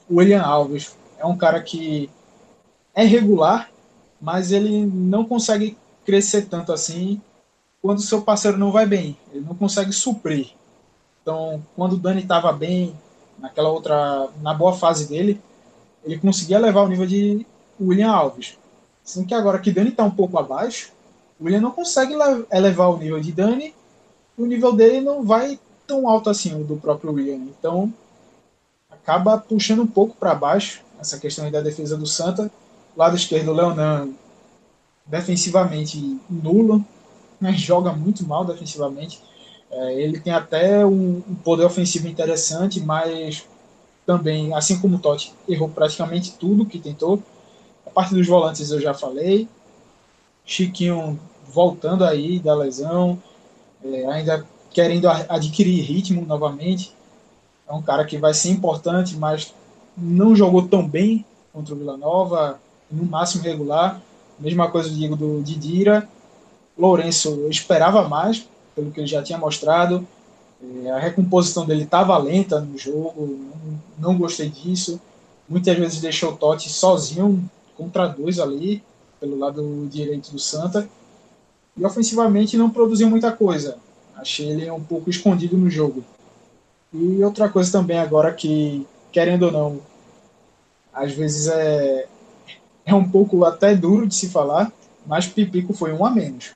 [SPEAKER 6] o William Alves é um cara que é regular, mas ele não consegue crescer tanto assim quando seu parceiro não vai bem. Ele não consegue suprir. Então, quando o Dani estava bem, naquela outra, na boa fase dele, ele conseguia levar o nível de William Alves. Sendo que agora que Dani está um pouco abaixo, o William não consegue elevar o nível de Dani, o nível dele não vai tão alto assim o do próprio William. Então, acaba puxando um pouco para baixo essa questão da defesa do Santa. Lado esquerdo, o Leonan, defensivamente nulo. né, joga muito mal defensivamente. É, ele tem até um, um, poder ofensivo interessante, mas também, assim como o Totti, errou praticamente tudo que tentou. A parte dos volantes eu já falei. Chiquinho voltando aí da lesão, é, ainda querendo adquirir ritmo novamente. É um cara que vai ser importante, mas não jogou tão bem contra o Vila Nova, no máximo regular. Mesma coisa digo do Didira. Lourenço, eu esperava mais, pelo que ele já tinha mostrado. É, a recomposição dele estava lenta no jogo, não, não, gostei disso. Muitas vezes deixou o Totti sozinho contra dois ali, pelo lado direito do Santa. E ofensivamente não produziu muita coisa. Achei ele um pouco escondido no jogo. E outra coisa também agora que, querendo ou não, às vezes é, é um pouco até duro de se falar, mas Pipico foi um a menos.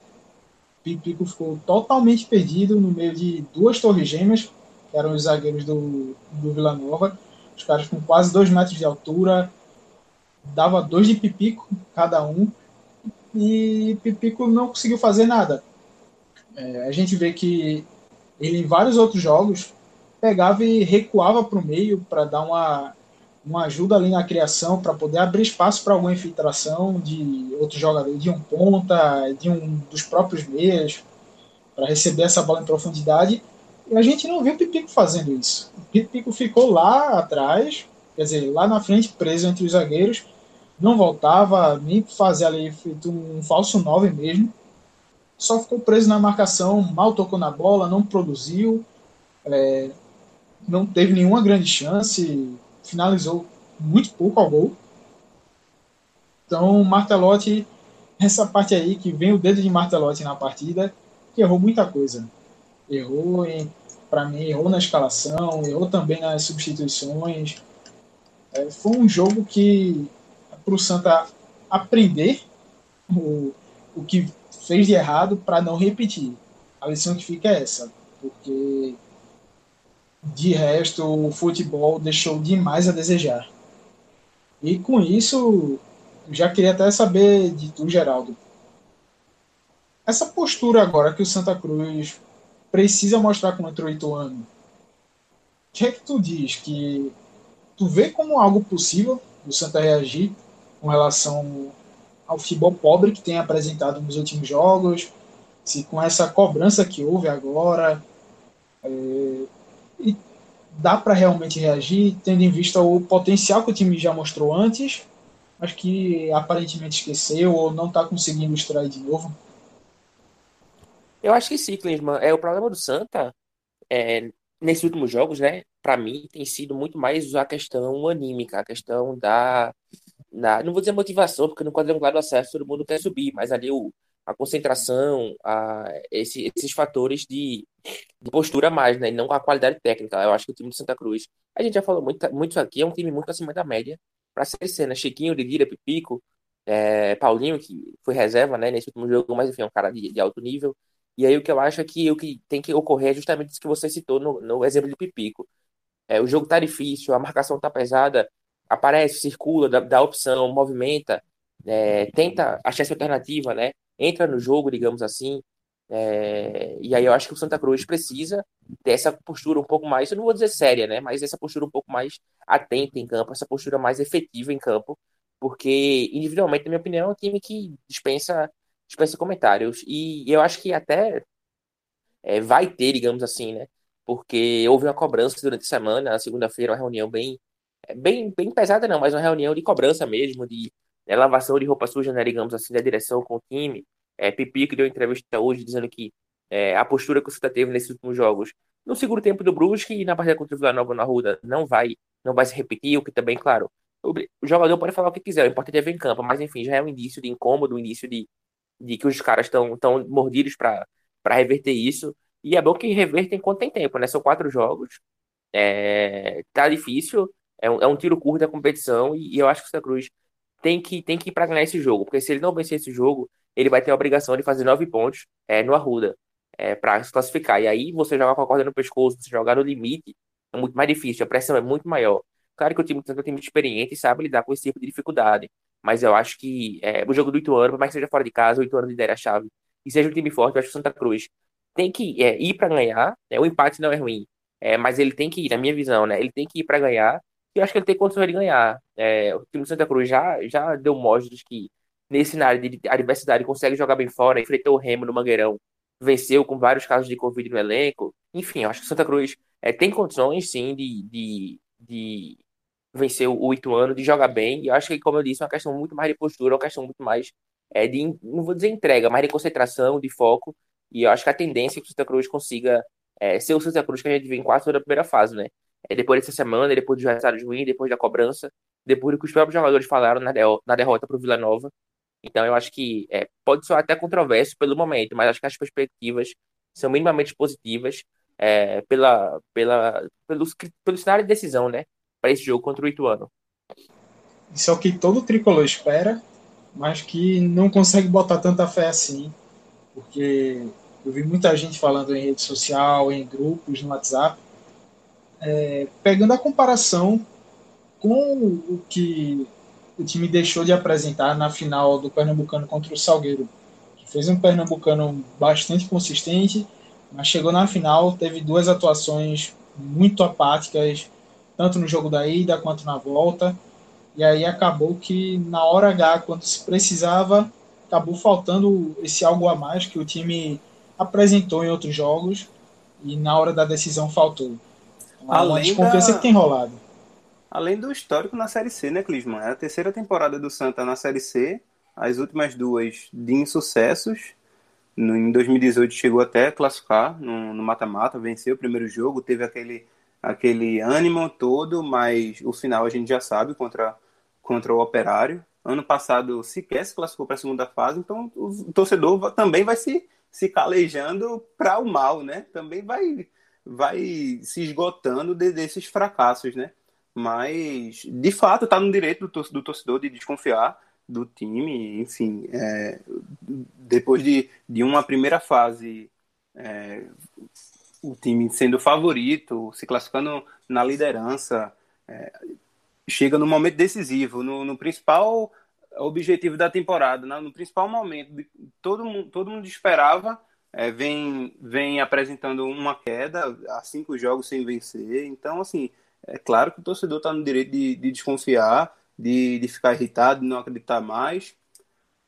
[SPEAKER 6] Pipico ficou totalmente perdido no meio de duas torres gêmeas, que eram os zagueiros do, do Vila Nova. Os caras com quase dois metros de altura, dava dois de Pipico cada um, e Pipico não conseguiu fazer nada. É, a gente vê que ele em vários outros jogos pegava e recuava para o meio para dar uma, uma ajuda ali na criação, para poder abrir espaço para alguma infiltração de outro jogador, de um ponta, de um dos próprios meias, para receber essa bola em profundidade. E a gente não viu o Pipico fazendo isso. O Pipico ficou lá atrás, quer dizer, lá na frente, preso entre os zagueiros, não voltava nem fazer ali feito um falso 9 mesmo. Só ficou preso na marcação, mal tocou na bola, não produziu. É, não teve nenhuma grande chance, finalizou muito pouco ao gol. Então, Martelotti, essa parte aí que vem o dedo de Martelotti na partida, que errou muita coisa. Errou, para mim, errou na escalação, errou também nas substituições. É, foi um jogo que, para o Santa aprender o, o que fez de errado para não repetir. A lição que fica é essa, porque de resto, o futebol deixou demais a desejar. E com isso, já queria até saber de tu, Geraldo. Essa postura agora que o Santa Cruz precisa mostrar contra o Ituano, o que é que tu diz? Que tu vê como algo possível o Santa reagir com relação ao futebol pobre que tem apresentado nos últimos jogos, se com essa cobrança que houve agora, é, e dá para realmente reagir, tendo em vista o potencial que o time já mostrou antes, mas que aparentemente esqueceu ou não está conseguindo extrair de novo?
[SPEAKER 8] Eu acho que sim, Klinsmann. É, o problema do Santa, é, nesses últimos jogos, né, para mim, tem sido muito mais a questão anímica, a questão da, da. Não vou dizer motivação, porque no quadrangular do acesso todo mundo quer subir, mas ali o, a concentração, a, esse, esses fatores de, de postura mais, né? E não a qualidade técnica. Eu acho que o time do Santa Cruz, a gente já falou muito, muito aqui, é um time muito acima da média para ser cena. Chiquinho, Lira, Pipico, é, Paulinho, que foi reserva, né, nesse último jogo, mas enfim, é um cara de, de, alto nível. E aí o que eu acho é que o que tem que ocorrer é justamente isso que você citou no, no exemplo de Pipico. É, o jogo tá difícil, a marcação tá pesada, aparece, circula, dá, dá opção, movimenta, é, tenta achar essa alternativa, né? Entra no jogo, digamos assim. É, e aí eu acho que o Santa Cruz precisa ter essa postura um pouco mais, eu não vou dizer séria, né? Mas essa postura um pouco mais atenta em campo, essa postura mais efetiva em campo, porque individualmente, na minha opinião, é um time que dispensa, dispensa comentários. E eu acho que até é, vai ter, digamos assim, né? Porque houve uma cobrança durante a semana, na segunda-feira, uma reunião bem, bem, bem pesada, não, mas uma reunião de cobrança mesmo, de é, lavação de roupa suja, né, digamos assim, da direção com o time. É, Pipi que deu entrevista hoje dizendo que é, a postura que o Santa teve nesses últimos jogos no segundo tempo do Brusque e na partida contra o Vila Nova na Ruda não vai, não vai se repetir, o que também, claro, o, o jogador pode falar o que quiser, o importante é ver em campo, mas enfim, já é um indício de incômodo, um indício de, de que os caras estão tão mordidos para reverter isso. E é bom que revertem enquanto tem tempo, né? São quatro jogos, é, tá difícil, é um, é um tiro curto da competição e, e eu acho que o Santa Cruz tem que, tem que ir para ganhar esse jogo, porque se ele não vencer esse jogo, ele vai ter a obrigação de fazer nove pontos é, no Arruda é, para se classificar. E aí você jogar com a corda no pescoço, você jogar no limite, é muito mais difícil, a pressão é muito maior. Claro que o time é um time experiente e sabe lidar com esse tipo de dificuldade, mas eu acho que é, o jogo do Ituano, por mais que seja fora de casa, o Ituano lidera a chave e seja um time forte, eu acho que o Santa Cruz tem que é, ir para ganhar. Né? O empate não é ruim, é, mas ele tem que ir, na minha visão, né? Ele tem que ir para ganhar. Eu acho que ele tem condições de ganhar. É, o time do Santa Cruz já, já deu mostras que, nesse cenário de adversidade, consegue jogar bem fora. Enfrentou o Remo no Mangueirão, venceu com vários casos de Covid no elenco. Enfim, eu acho que o Santa Cruz é, tem condições, sim, de, de, de vencer o Ituano, de jogar bem. E eu acho que, como eu disse, é uma questão muito mais de postura, uma questão muito mais é, de, não vou dizer entrega, mas de concentração, de foco. E eu acho que a tendência é que o Santa Cruz consiga é, ser o Santa Cruz que a gente viu em quatro da primeira fase, né? É, depois dessa semana, depois dos resultados ruins, depois da cobrança, depois do que os próprios jogadores falaram na, derrota, na derrota para o Vila Nova. Então eu acho que é, pode ser até controverso pelo momento, mas acho que as perspectivas são minimamente positivas é, pela, pela, pelo, pelo cenário de decisão, né? Para esse jogo contra o Ituano.
[SPEAKER 6] Isso é o que todo tricolor espera, mas que não consegue botar tanta fé assim, porque eu vi muita gente falando em rede social, em grupos, no WhatsApp, é, pegando a comparação com o que o time deixou de apresentar na final do Pernambucano contra o Salgueiro, que fez um Pernambucano bastante consistente, mas chegou na final, teve duas atuações muito apáticas, tanto no jogo da ida quanto na volta, e aí acabou que na hora H, quando se precisava, acabou faltando esse algo a mais que o time apresentou em outros jogos e na hora da decisão faltou. Além uma desconfiança da... que tem rolado.
[SPEAKER 7] Além do histórico na Série C, né, Clisman? É a terceira temporada do Santa na Série C, as últimas duas de insucessos. No, em 2018 chegou até a classificar no mata-mata, venceu o primeiro jogo, teve aquele, aquele ânimo todo, mas o final a gente já sabe contra, contra o Operário. Ano passado sequer se classificou para a segunda fase, então o torcedor também vai se se calejando para o mal, né? Também vai, vai se esgotando de, desses fracassos, né? Mas, de fato, está no direito do, do, torcedor de desconfiar do time. Enfim, é, depois de, de uma primeira fase, é, o time sendo favorito, se classificando na liderança, é, chega no momento decisivo, no, no principal objetivo da temporada, né? no principal momento, todo mundo, todo mundo esperava, é, vem, vem apresentando uma queda, há cinco jogos sem vencer. Então, assim, é claro que o torcedor está no direito de, de desconfiar, de, de ficar irritado, de não acreditar mais.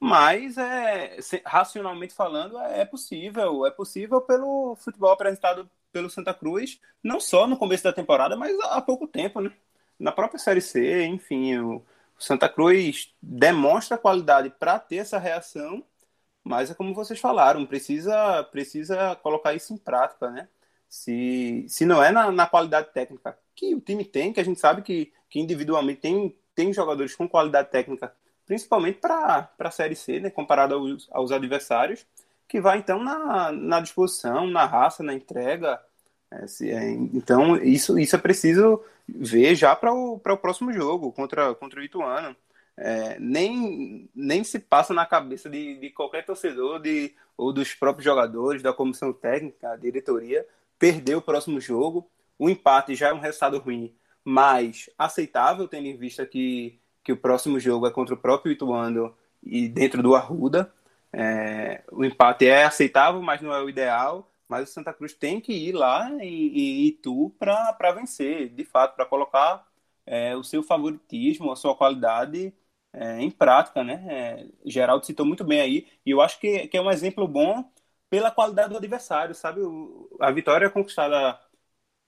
[SPEAKER 7] Mas, é, racionalmente falando, é, é possível. É possível pelo futebol apresentado pelo Santa Cruz, não só no começo da temporada, mas há pouco tempo, né? Na própria Série C, enfim, o, Santa Cruz demonstra qualidade para ter essa reação, mas é como vocês falaram, precisa, precisa colocar isso em prática, né? Se, se não é na, na qualidade técnica que o time tem, que a gente sabe que, que individualmente tem, tem jogadores com qualidade técnica, principalmente para a Série C, né, comparado aos, aos adversários, que vai então na, na disposição, na raça, na entrega. É, é, então, isso, isso é preciso ver já para o, o próximo jogo contra, contra o Ituano. É, nem, nem se passa na cabeça de, de qualquer torcedor de, ou dos próprios jogadores, da comissão técnica, da diretoria, perder o próximo jogo. O empate já é um resultado ruim, mas aceitável, tendo em vista que, que o próximo jogo é contra o próprio Ituano e dentro do Arruda. É, o empate é aceitável, mas não é o ideal mas o Santa Cruz tem que ir lá em, em Itu para vencer, de fato, para colocar é, o seu favoritismo, a sua qualidade é, em prática, né? É, Geraldo citou muito bem aí, e eu acho que, que é um exemplo bom pela qualidade do adversário, sabe? O, a vitória conquistada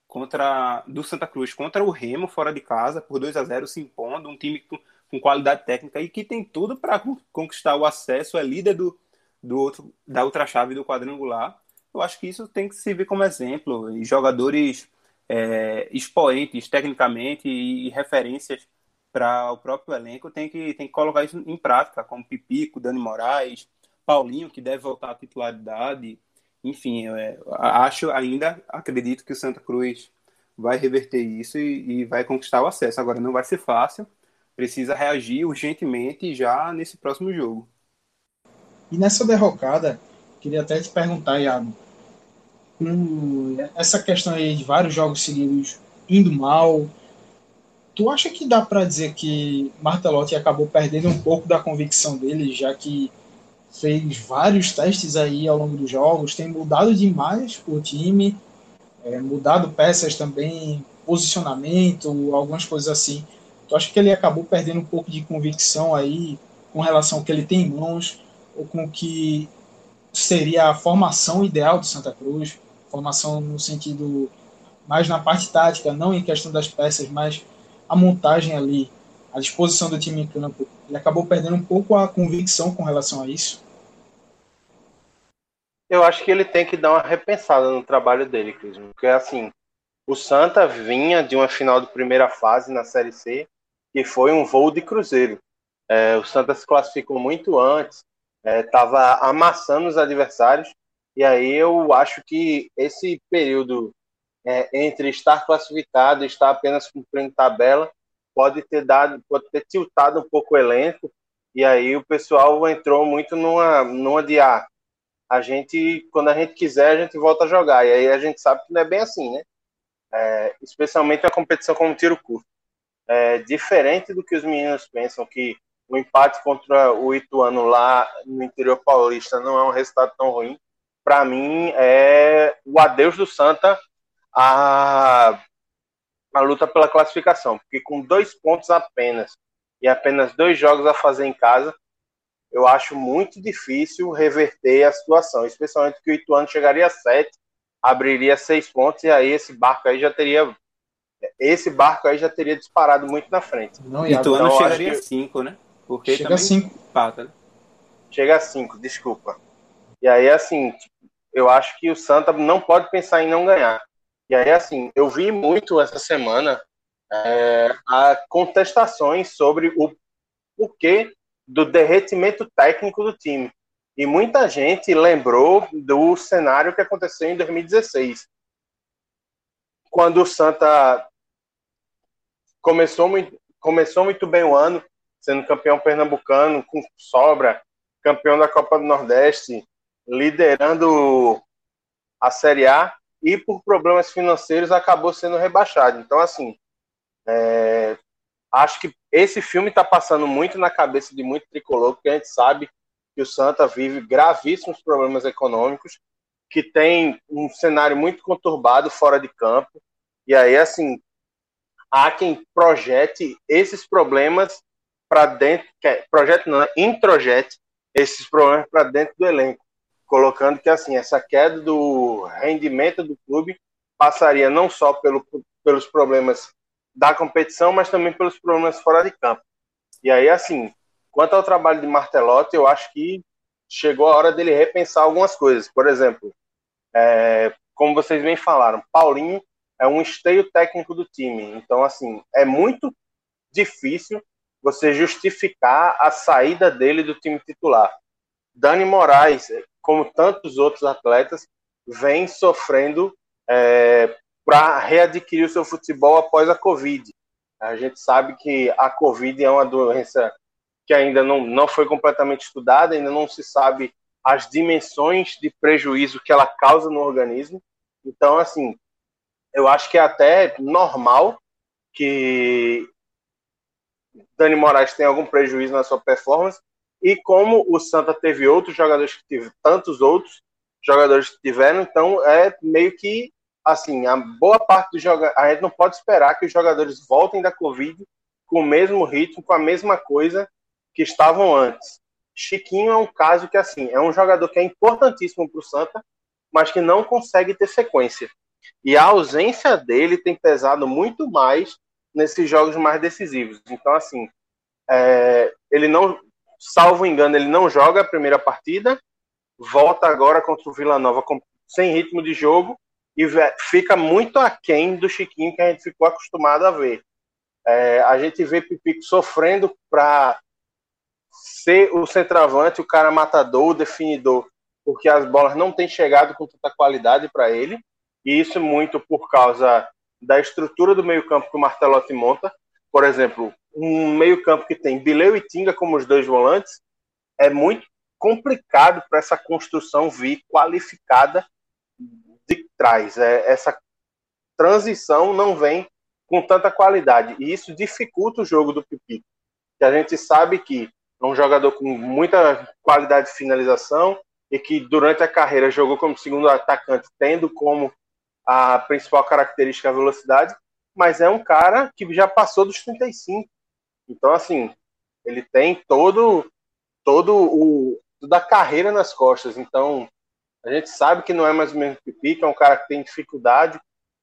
[SPEAKER 7] contra do Santa Cruz contra o Remo fora de casa por 2 a 0 se impondo, um time com, com qualidade técnica e que tem tudo para conquistar o acesso, é líder do, do outro, da outra chave do quadrangular eu acho que isso tem que servir como exemplo. E jogadores é, expoentes tecnicamente e, referências para o próprio elenco tem que, tem que colocar isso em prática, como Pipico, Dani Moraes, Paulinho, que deve voltar à titularidade. Enfim, é, acho ainda, acredito que o Santa Cruz vai reverter isso e, e, vai conquistar o acesso. Agora, não vai ser fácil, precisa reagir urgentemente já nesse próximo jogo.
[SPEAKER 6] E nessa derrocada, queria até te perguntar, Iago, essa questão aí de vários jogos seguidos indo mal, tu acha que dá para dizer que Martelotti acabou perdendo um pouco da convicção dele, já que fez vários testes aí ao longo dos jogos, tem mudado demais o time, é, mudado peças também, posicionamento, algumas coisas assim. Eu acho que ele acabou perdendo um pouco de convicção aí com relação ao que ele tem em mãos, ou com o que seria a formação ideal do Santa Cruz, formação no sentido mais na parte tática, não em questão das peças, mas a montagem ali, a disposição do time em campo. Ele acabou perdendo um pouco a convicção com relação a isso.
[SPEAKER 9] Eu acho que ele tem que dar uma repensada no trabalho dele, Cris, porque assim, o Santa vinha de uma final de primeira fase na Série C, que foi um voo de cruzeiro. É, o Santa se classificou muito antes, estava é, amassando os adversários, e aí eu acho que esse período é, entre estar classificado e estar apenas cumprindo tabela pode ter dado, pode ter tiltado um pouco o elenco, e aí o pessoal entrou muito numa, numa de ah, a gente, quando a gente quiser, a gente volta a jogar, e aí a gente sabe que não é bem assim, né? É, especialmente a competição como tiro curto. É, diferente do que os meninos pensam, que o empate contra o Ituano lá no interior paulista não é um resultado tão ruim. Para mim, é o adeus do Santa a, a luta pela classificação, porque com dois pontos apenas e apenas dois jogos a fazer em casa, eu acho muito difícil reverter a situação, especialmente que o Ituano chegaria a sete, abriria seis pontos e aí esse barco aí já teria esse barco aí já teria disparado muito na frente.
[SPEAKER 7] Não, Ituano então, chegaria a cinco, né? Porque
[SPEAKER 6] Chega a 5.
[SPEAKER 7] Né?
[SPEAKER 9] Chega a 5, desculpa. E aí, assim, eu acho que o Santa não pode pensar em não ganhar. E aí, assim, eu vi muito essa semana é, a contestações sobre o porquê do derretimento técnico do time. E muita gente lembrou do cenário que aconteceu em 2016, quando o Santa começou muito, começou muito bem o ano, sendo campeão pernambucano com sobra, campeão da Copa do Nordeste, liderando a Série A e por problemas financeiros acabou sendo rebaixado. Então, assim, é, acho que esse filme está passando muito na cabeça de muito tricolor, porque a gente sabe que o Santa vive gravíssimos problemas econômicos, que tem um cenário muito conturbado fora de campo, e aí, assim, há quem projete esses problemas para dentro, projeto não, introjete esses problemas para dentro do elenco, colocando que assim essa queda do rendimento do clube passaria não só pelo, pelos problemas da competição, mas também pelos problemas fora de campo. E aí assim, quanto ao trabalho de Martelotti, eu acho que chegou a hora dele repensar algumas coisas. Por exemplo, é, como vocês bem falaram, Paulinho é um esteio técnico do time. Então, assim, é muito difícil você justificar a saída dele do time titular. Dani Moraes, como tantos outros atletas, vem sofrendo é, para readquirir o seu futebol após a Covid. A gente sabe que a Covid é uma doença que ainda não, não foi completamente estudada, ainda não se sabe as dimensões de prejuízo que ela causa no organismo. Então, assim, eu acho que é até normal que Dani Moraes tem algum prejuízo na sua performance. E como o Santa teve outros jogadores que tiveram, tantos outros jogadores que tiveram, então é meio que assim, a boa parte dos jogadores, a gente não pode esperar que os jogadores voltem da Covid com o mesmo ritmo, com a mesma coisa que estavam antes. Chiquinho é um caso que, assim, é um jogador que é importantíssimo para o Santa, mas que não consegue ter sequência. E a ausência dele tem pesado muito mais nesses jogos mais decisivos. Então, assim, é, ele não, salvo engano, ele não joga a primeira partida, volta agora contra o Vila Nova com, sem ritmo de jogo e fica muito aquém do Chiquinho que a gente ficou acostumado a ver. É, a gente vê Pipico sofrendo para ser o centroavante, o cara matador, o definidor, porque as bolas não têm chegado com tanta qualidade para ele, e isso muito por causa da estrutura do meio-campo que o Martelotti monta. Por exemplo, um meio-campo que tem Bileu e Tinga como os dois volantes é muito complicado para essa construção vir qualificada de trás. É, essa transição não vem com tanta qualidade e isso dificulta o jogo do Pipi. Que a gente sabe que É um jogador com muita qualidade de finalização e que durante a carreira jogou como segundo atacante, tendo como a principal característica a velocidade, mas é um cara que já passou dos 35. Então, assim, ele tem todo todo o da carreira nas costas. Então, a gente sabe que não é mais o mesmo Pipi, é um cara que tem dificuldade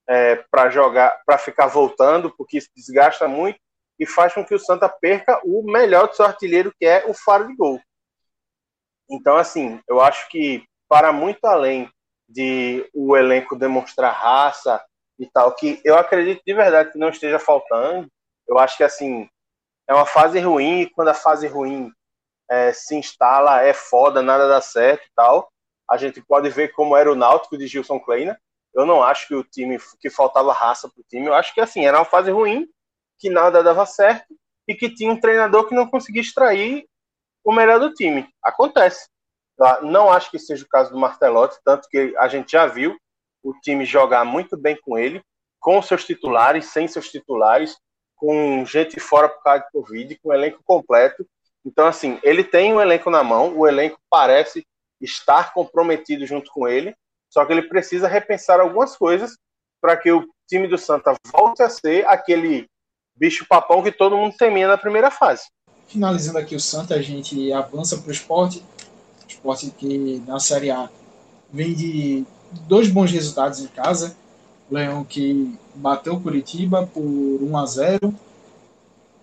[SPEAKER 9] é, para jogar, para ficar voltando, porque isso desgasta muito e faz com que o Santa perca o melhor do seu artilheiro, que é o faro de gol. Então, assim, eu acho que para muito além de o elenco demonstrar raça e tal, que eu acredito de verdade que não esteja faltando. Eu acho que, assim, é uma fase ruim e quando a fase ruim é, se instala, é foda, nada dá certo e tal. A gente pode ver como era o Náutico de Gilson Kleina. Eu não acho que o time que faltava raça pro time. Eu acho que assim era uma fase ruim, que nada dava certo e que tinha um treinador que não conseguia extrair o melhor do time. Acontece. Não acho que seja o caso do Martelotti, tanto que a gente já viu o time jogar muito bem com ele, com seus titulares, sem seus titulares, com gente fora por causa de Covid, com o elenco completo. Então, assim, ele tem um elenco na mão, o elenco parece estar comprometido junto com ele, só que ele precisa repensar algumas coisas para que o time do Santa volte a ser aquele bicho papão que todo mundo temia na primeira fase.
[SPEAKER 6] Finalizando aqui o Santa, a gente avança para o esporte. Esporte que na Série A vem de dois bons resultados em casa. Leão que bateu o Curitiba por 1 a 0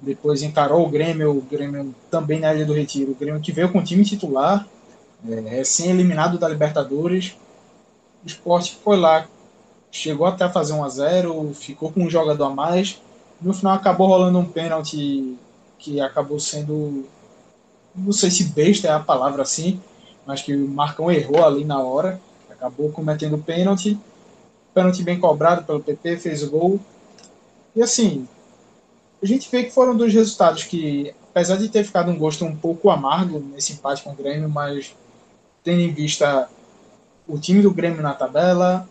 [SPEAKER 6] depois encarou o Grêmio, o Grêmio também na Ilha do Retiro, o Grêmio que veio com o time titular, é, recém-eliminado da Libertadores. O esporte foi lá, chegou até a fazer 1 a 0 ficou com um jogador a mais. No final acabou rolando um pênalti que acabou sendo. Não sei se besta é a palavra assim, mas que o Marcão errou ali na hora. Acabou cometendo pênalti. Pênalti bem cobrado pelo PP, fez gol. E assim, a gente vê que foram dois resultados que, apesar de ter ficado um gosto um pouco amargo nesse empate com o Grêmio, mas tendo em vista o time do Grêmio na tabela,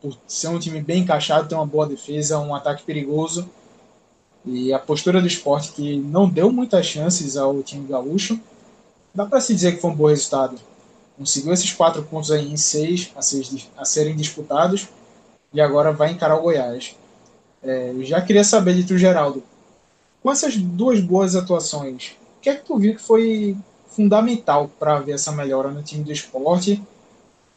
[SPEAKER 6] por ser um time bem encaixado, ter uma boa defesa, um ataque perigoso, e a postura do esporte que não deu muitas chances ao time gaúcho, dá para se dizer que foi um bom resultado. Conseguiu esses quatro pontos aí em seis a, seis, a serem disputados e agora vai encarar o Goiás. É, já queria saber de tu, Geraldo. Com essas duas boas atuações, o que é que tu viu que foi fundamental para ver essa melhora no time do esporte?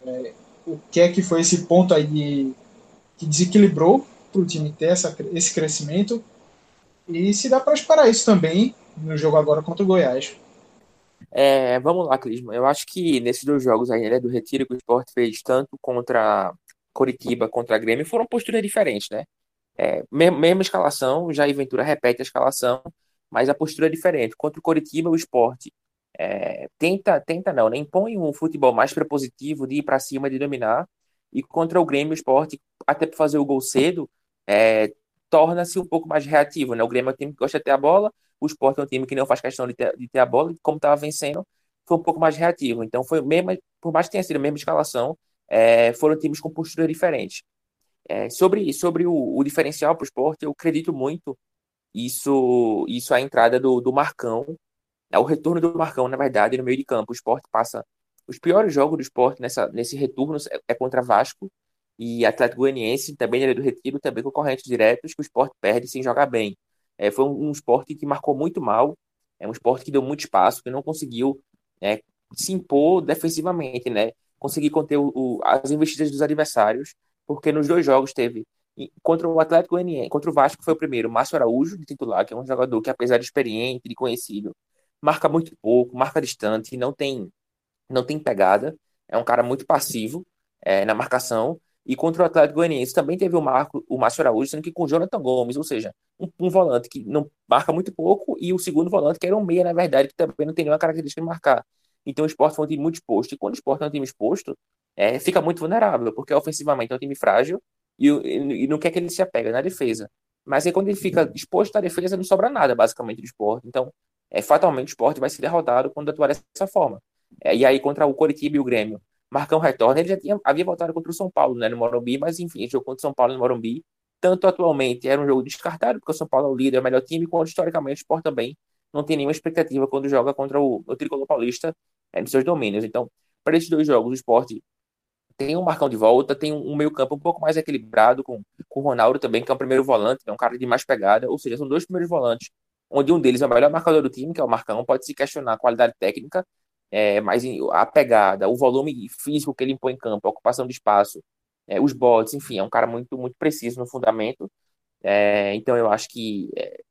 [SPEAKER 6] É, o que é que foi esse ponto aí de, que desequilibrou para o time ter essa, esse crescimento? E se dá para esperar isso também no jogo agora contra o Goiás.
[SPEAKER 8] É, vamos lá, Clisma. Eu acho que nesses dois jogos aí, né, do retiro que o esporte fez, tanto contra Coritiba, contra Grêmio, foram posturas diferentes, né? É, mesma, mesma escalação, Jair Ventura repete a escalação, mas a postura é diferente. Contra o Coritiba, o esporte é, tenta, tenta não, né? impõe um futebol mais prepositivo, de ir para cima, de dominar. E contra o Grêmio, o esporte, até para fazer o gol cedo, é, torna-se um pouco mais reativo. Né? O Grêmio é um time que gosta de ter a bola, o esporte é um time que não faz questão de ter, de ter a bola, e como estava vencendo, foi um pouco mais reativo. Então, foi mesmo, por mais que tenha sido a mesma escalação, é, foram times com postura diferentes. É, sobre sobre o, o diferencial para o esporte, eu acredito muito isso, isso a entrada do, do Marcão, é o retorno do Marcão, na verdade, no meio de campo. O esporte passa. Os piores jogos do esporte nessa, nesse retorno é, é contra Vasco e Atlético Goianiense, também ele do Retiro, também concorrentes diretos, que o esporte perde sem jogar bem. É, foi um, um, esporte que marcou muito mal, é um esporte que deu muito espaço, que não conseguiu é, se impor defensivamente, né? Conseguir conter o, o, as investidas dos adversários porque nos dois jogos teve contra o Atlético Goianiense, contra o Vasco foi o primeiro, Márcio Araújo, de titular, que é um jogador que apesar de experiente, de conhecido, marca muito pouco, marca distante, não tem não tem pegada, é um cara muito passivo é, na marcação. E contra o Atlético Goianiense também teve o Marco, o Márcio Araújo, sendo que com o Jonathan Gomes, ou seja, um, um, volante que não marca muito pouco e o segundo volante que era um meia, na verdade, que também não tem nenhuma característica de marcar. Então o esporte foi um time muito exposto. E quando o esporte é um time exposto, é, fica muito vulnerável, porque ofensivamente é um time frágil e, e, e não quer que ele se apega na defesa. Mas aí quando ele fica exposto à defesa, não sobra nada, basicamente, do esporte. Então, é, fatalmente, o esporte vai ser derrotado quando atuar dessa forma. É, e aí, contra o Coritiba e o Grêmio, Marcão retorna, ele já tinha, havia voltado contra o São Paulo, né, no Morumbi, mas enfim, jogou contra o São Paulo no Morumbi. Tanto atualmente era um jogo descartado, porque o São Paulo é o líder, é o melhor time, quanto historicamente o esporte também não tem nenhuma expectativa quando joga contra o, o Tricolor Paulista é, nos seus domínios. Então, para esses dois jogos, o esporte tem um Marcão de volta, tem um, um meio campo um pouco mais equilibrado com, com o Ronaldo também, que é um primeiro volante, é um cara de mais pegada, ou seja, são dois primeiros volantes, onde um deles é o melhor marcador do time, que é o Marcão, pode se questionar a qualidade técnica, é, mas a pegada, o volume físico que ele impõe em campo, a ocupação de espaço, é, os bots, enfim, é um cara muito, muito preciso no fundamento, é, então eu acho que é,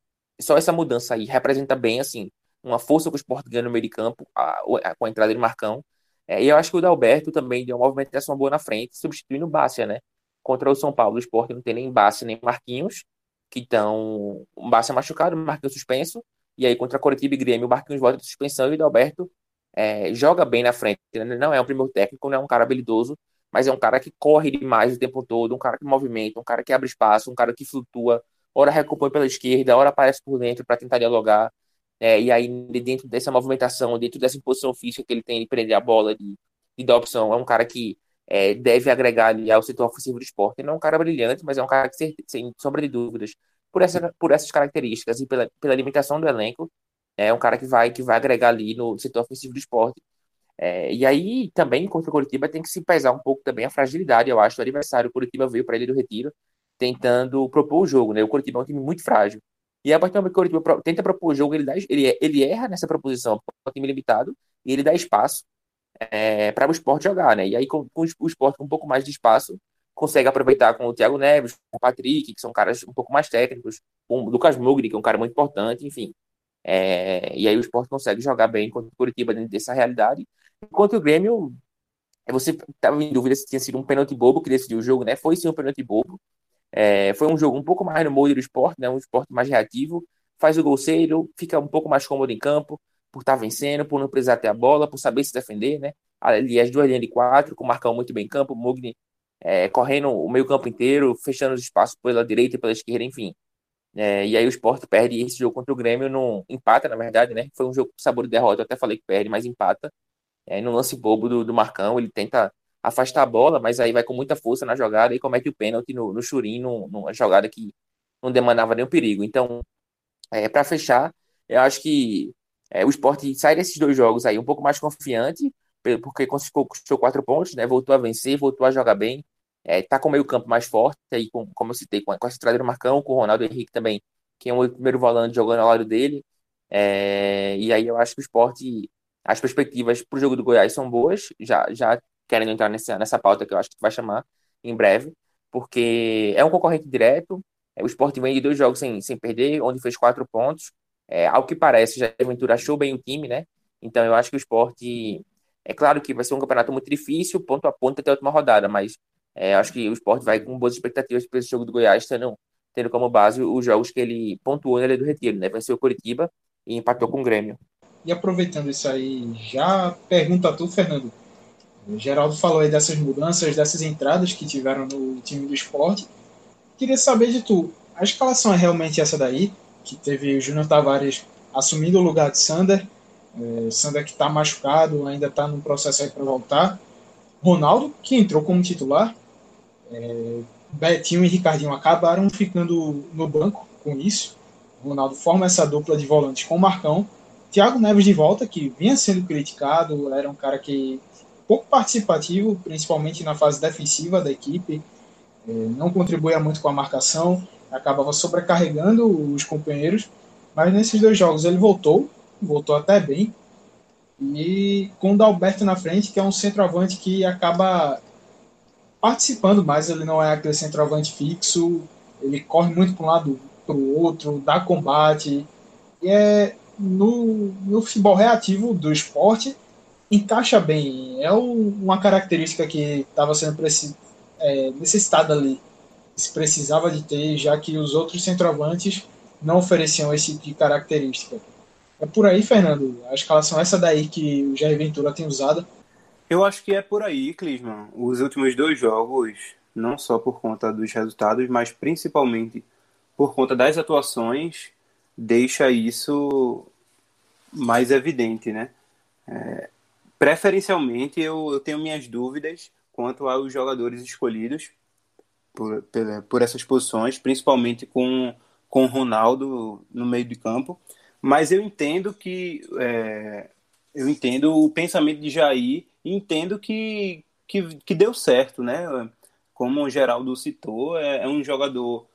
[SPEAKER 8] só essa mudança aí representa bem, assim, uma força que o Sport ganha no meio de campo, a, a, com a entrada de Marcão. É, e eu acho que o Dalberto também deu uma movimentação boa na frente, substituindo o Bácia, né? Contra o São Paulo, o Sport não tem nem Bácia nem Marquinhos, que estão. O Bácia machucado, o Marquinhos suspenso. E aí, contra a Coritiba e Grêmio, o Marquinhos volta de suspensão e o Dalberto é, joga bem na frente. Né? Não é um primeiro técnico, não é um cara habilidoso, mas é um cara que corre demais o tempo todo, um cara que movimenta, um cara que abre espaço, um cara que flutua, hora recompõe pela esquerda, hora aparece por dentro para tentar dialogar. É, e aí, dentro dessa movimentação, dentro dessa imposição física que ele tem de prender a bola, de, de dar opção, é um cara que é, deve agregar ali ao setor ofensivo do esporte. Não é um cara brilhante, mas é um cara que, sem sombra de dúvidas, por, essa, por essas características e pela, pela limitação do elenco, é um cara que vai, que vai agregar ali no setor ofensivo do esporte. É, e aí, também, contra o Curitiba, tem que se pesar um pouco também a fragilidade, eu acho, do adversário. O Curitiba veio para ele do retiro, tentando propor o jogo, né? O Curitiba é um time muito frágil. E a partir do momento que o Coritiba tenta propor o jogo, ele, dá, ele, ele erra nessa proposição, o time limitado, e ele dá espaço é, para o esporte jogar, né? E aí, com, com, o esporte com um pouco mais de espaço, consegue aproveitar com o Thiago Neves, com o Patrick, que são caras um pouco mais técnicos, com o Lucas Mugri, que é um cara muito importante, enfim. É, e aí o esporte consegue jogar bem contra o Curitiba dentro dessa realidade. Enquanto o Grêmio, você estava em dúvida se tinha sido um pênalti bobo que decidiu o jogo, né? Foi sim um pênalti bobo. É, foi um jogo um pouco mais no molde do esporte, né? um esporte mais reativo, faz o gol cedo, fica um pouco mais cômodo em campo, por estar tá vencendo, por não precisar ter a bola, por saber se defender, né? Ali as duas linhas de quatro, com o Marcão muito bem em campo, o Mugni é, correndo o meio campo inteiro, fechando os espaços pela direita e pela esquerda, enfim. É, e aí o esporte perde esse jogo contra o Grêmio, no, empata, na verdade, né? Foi um jogo com sabor de derrota, eu até falei que perde, mas empata. É, no lance bobo do, do Marcão, ele tenta afastar a bola, mas aí vai com muita força na jogada e comete o pênalti no, no Churin, numa jogada que não demandava nenhum perigo. Então, é, para fechar, eu acho que é, o esporte sai desses dois jogos aí um pouco mais confiante, porque conquistou quatro pontos, né? Voltou a vencer, voltou a jogar bem. É, tá com o meio campo mais forte, aí com, como eu citei, com, a, com a estrada do Marcão, com o Ronaldo Henrique também, que é o primeiro volante jogando ao lado dele. É, e aí eu acho que o esporte, as perspectivas para o jogo do Goiás são boas, já, já querendo entrar nessa, nessa pauta que eu acho que vai chamar em breve, porque é um concorrente direto. É, o Sport vem de dois jogos sem, sem perder, onde fez quatro pontos. É, ao que parece, já a Ventura achou bem o time, né? Então eu acho que o Sport. É claro que vai ser um campeonato muito difícil, ponto a ponto até a última rodada, mas é, acho que o Sport vai com boas expectativas para esse jogo do Goiás, tendo, tendo como base os jogos que ele pontuou na Ilha do Retiro, né? Venceu o Curitiba e empatou com o Grêmio.
[SPEAKER 6] E aproveitando isso aí, já pergunta a tu, Fernando. O Geraldo falou aí dessas mudanças, dessas entradas que tiveram no time do esporte. Queria saber de tu, a escalação é realmente essa daí? Que teve o Júnior Tavares assumindo o lugar de Sander. É, Sander que está machucado, ainda está no processo aí para voltar. Ronaldo, que entrou como titular. É, Betinho e Ricardinho acabaram ficando no banco com isso. O Ronaldo forma essa dupla de volantes com o Marcão. Thiago Neves de volta, que vinha sendo criticado, era um cara que pouco participativo, principalmente na fase defensiva da equipe, é, não contribuía muito com a marcação, acabava sobrecarregando os companheiros, mas nesses dois jogos ele voltou, voltou até bem, e com o Dalberto na frente, que é um centroavante que acaba participando mais, ele não é aquele centroavante fixo, ele corre muito para um lado para o outro, dá combate, e é no, no futebol reativo do esporte, encaixa bem. É uma característica que estava sendo é, necessitada ali. Se precisava de ter, já que os outros centroavantes não ofereciam esse tipo de característica. É por aí, Fernando. A escalação é essa daí que o Jair Ventura tem usado.
[SPEAKER 7] Eu acho que é por aí, Clisman. Os últimos dois jogos, não só por conta dos resultados, mas principalmente por conta das atuações, deixa isso mais evidente, né? É, Preferencialmente, eu, eu tenho minhas dúvidas quanto aos jogadores escolhidos por, por, por essas posições, principalmente com, com o Ronaldo no meio de campo. Mas eu entendo que é, eu entendo o pensamento de Jair e entendo que, que, que deu certo, né? Como o Geraldo citou, é, é um jogador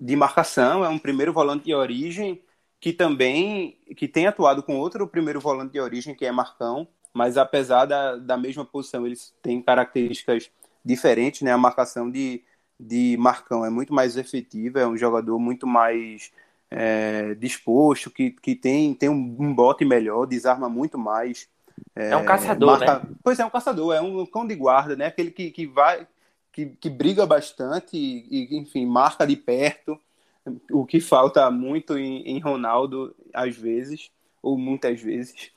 [SPEAKER 7] de marcação, é um primeiro volante de origem que também que tem atuado com outro primeiro volante de origem, que é Marcão, mas apesar da, da mesma posição, eles têm características diferentes, né? A marcação de, de Marcão é muito mais efetiva, é um jogador muito mais é, disposto, que, que tem, tem um, um bote melhor, desarma muito mais.
[SPEAKER 8] É, é um caçador, marca... né?
[SPEAKER 7] Pois é, um caçador, é um cão de guarda, né? Aquele que, que vai, que, que briga bastante e, e, enfim, marca de perto o que falta muito em, em Ronaldo, às vezes, ou muitas vezes.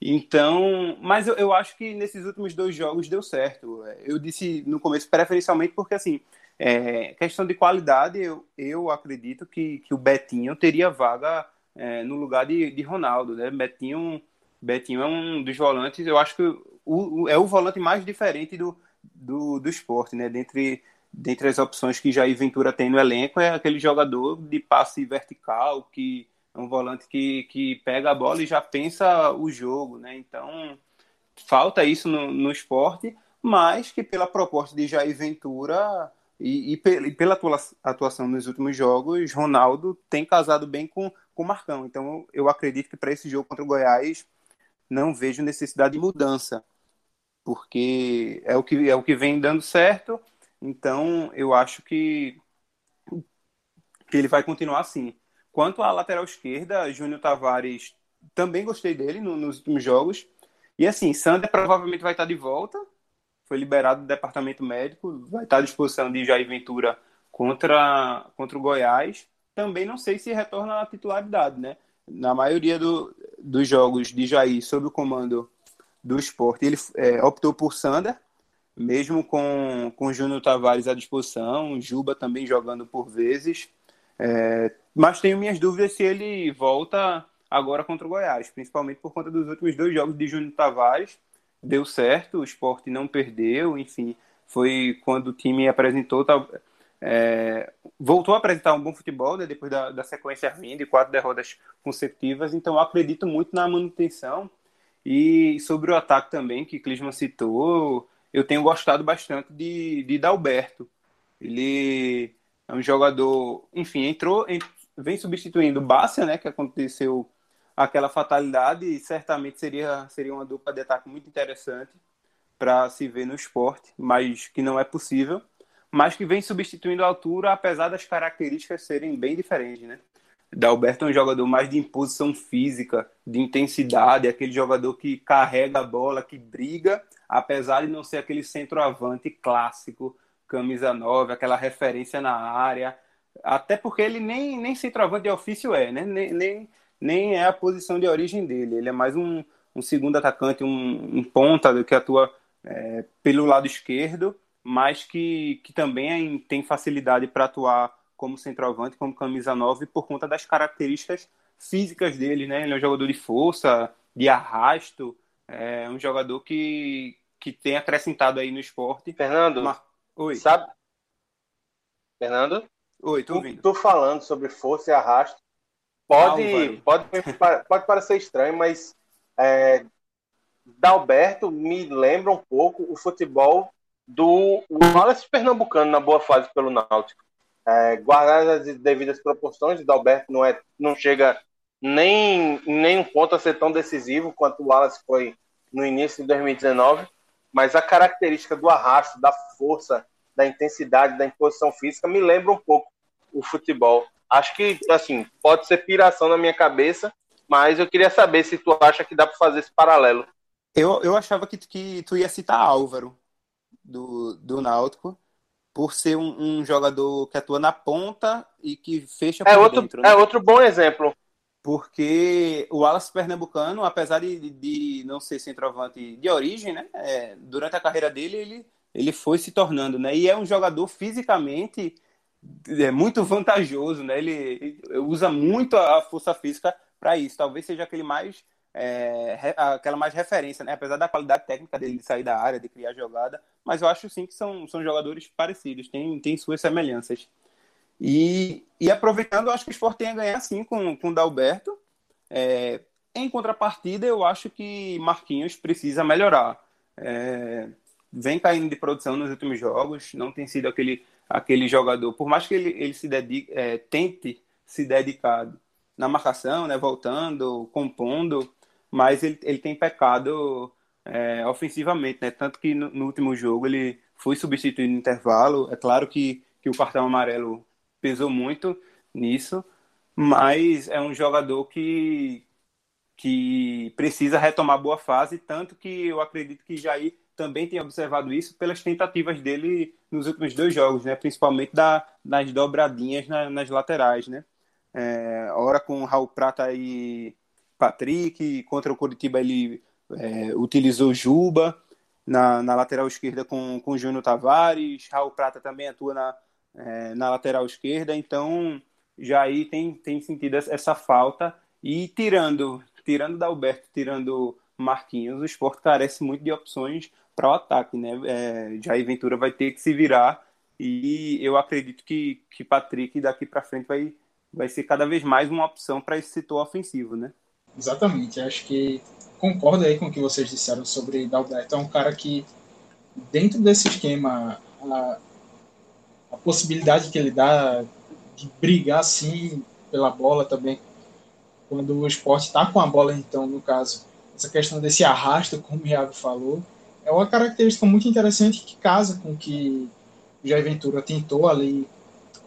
[SPEAKER 7] Então, mas eu, eu acho que nesses últimos dois jogos deu certo. Eu disse no começo preferencialmente porque, assim, é, questão de qualidade, eu, eu acredito que, que o Betinho teria vaga é, no lugar de, de Ronaldo, né? Betinho, Betinho é um dos volantes, eu acho que o, o, é o volante mais diferente do, do, do esporte, né? Dentre dentre as opções que Jair Ventura tem no elenco, é aquele jogador de passe vertical, que é um volante que, que pega a bola e já pensa o jogo, né? Então, falta isso no, no esporte, mas que pela proposta de Jair Ventura e, e, e pela atuação nos últimos jogos, Ronaldo tem casado bem com o Marcão. Então, eu acredito que para esse jogo contra o Goiás, não vejo necessidade de mudança, porque é o que, é o que vem dando certo então, eu acho que, que ele vai continuar assim. Quanto à lateral esquerda, Júnior Tavares, também gostei dele no, nos últimos jogos. E assim, Sander provavelmente vai estar de volta. Foi liberado do departamento médico, vai estar à disposição de Jair Ventura contra, contra o Goiás. Também não sei se retorna à titularidade, né? Na maioria do, dos jogos de Jair sob o comando do esporte, ele é, optou por Sander, mesmo com, com Júnior Tavares à disposição, Juba também jogando por vezes. É, mas tenho minhas dúvidas se ele volta agora contra o Goiás, principalmente por conta dos últimos dois jogos de Júnior Tavares. Deu certo, o esporte não perdeu, enfim, foi quando o time apresentou. É, voltou a apresentar um bom futebol né, depois da, da sequência ruim de quatro derrotas consecutivas, então acredito muito na manutenção. E sobre o ataque também, que Clisman citou, eu tenho gostado bastante de, de Dalberto. Ele é um jogador, enfim, entrou, vem substituindo o Bárcia, né, que aconteceu aquela fatalidade e certamente seria, seria uma dupla de ataque muito interessante para se ver no esporte, mas que não é possível, mas que vem substituindo a altura, apesar das características serem bem diferentes, né? Dalberto é um jogador mais de imposição física, de intensidade, aquele jogador que carrega a bola, que briga, apesar de não ser aquele centroavante clássico, camisa 9, aquela referência na área, até porque ele nem, nem centroavante de ofício é, né? nem, nem, nem é a posição de origem dele, ele é mais um, um segundo atacante, um, um ponta que atua é, pelo lado esquerdo, mas que, que também tem facilidade para atuar como centroavante, como camisa 9, por conta das características físicas dele, né? Ele é um jogador de força, de arrasto, é um jogador que, que tem acrescentado aí no esporte.
[SPEAKER 9] Fernando. Oi. sabe? Fernando?
[SPEAKER 7] Oi, tô ouvindo.
[SPEAKER 9] Tô falando sobre força e arrasto. Pode, pode, pode parecer estranho, mas é, Dalberto me lembra um pouco o futebol do Wallace Pernambucano na boa fase pelo Náutico. É, as devidas proporções, Dalberto não, é, não chega nem, nem um ponto a ser tão decisivo quanto o Wallace foi no início de 2019, mas a característica do arrasto, da força, da intensidade, da imposição física me lembra um pouco o futebol. Acho que, assim, pode ser piração na minha cabeça, mas eu queria saber se tu acha que dá para fazer esse paralelo.
[SPEAKER 7] Eu, eu achava que, que tu ia citar Álvaro, do, do Náutico, por ser um, um, jogador que atua na ponta e que fecha
[SPEAKER 9] é por outro, dentro. Né? É outro bom exemplo.
[SPEAKER 7] Porque o Wallace Pernambucano, apesar de, de não ser centroavante de origem, né, é, durante a carreira dele, ele, ele foi se tornando, né? E é um jogador fisicamente é, muito vantajoso, né? Ele, ele usa muito a força física para isso. Talvez seja aquele mais é, aquela mais referência, né? Apesar da qualidade técnica dele de sair da área, de criar jogada, mas eu acho sim que são, são jogadores parecidos, tem, tem suas semelhanças. E, e aproveitando, eu acho que o Sport tem a ganhar sim com, com o Dalberto, É, em contrapartida, eu acho que Marquinhos precisa melhorar. É, vem caindo de produção nos últimos jogos, não tem sido aquele, aquele jogador, por mais que ele, ele se dedique, é, tente se dedicar na marcação, né, voltando, compondo, mas ele, ele tem pecado é, ofensivamente, né, tanto que no, no, último jogo ele foi substituído no intervalo, é claro que, que o cartão amarelo pesou muito nisso, mas é um jogador que, que precisa retomar boa fase, tanto que eu acredito que Jair também tem observado isso pelas tentativas dele nos últimos dois jogos, né? principalmente da, das dobradinhas na, nas laterais. Né? É, com Raul Prata e Patrick, contra o Curitiba ele é, utilizou Juba. Na, na lateral esquerda com, com Júnior Tavares, Raul Prata também atua na, é, na lateral esquerda, então Jair tem, tem sentido essa falta. E tirando tirando da Alberto, tirando Marquinhos, o esporte carece muito de opções para o ataque, né? É, Jair Ventura vai ter que se virar. E eu acredito que, que Patrick daqui para frente vai, vai ser cada vez mais uma opção para esse setor ofensivo, né?
[SPEAKER 6] Exatamente, acho que concordo aí com o que vocês disseram sobre Dalberto, é um cara que dentro desse esquema a, a possibilidade que ele dá de brigar assim pela bola também quando o esporte está com a bola, então, no caso, essa questão desse arrasto, como o Iago falou, é uma característica muito interessante que casa com que o Jair Ventura tentou ali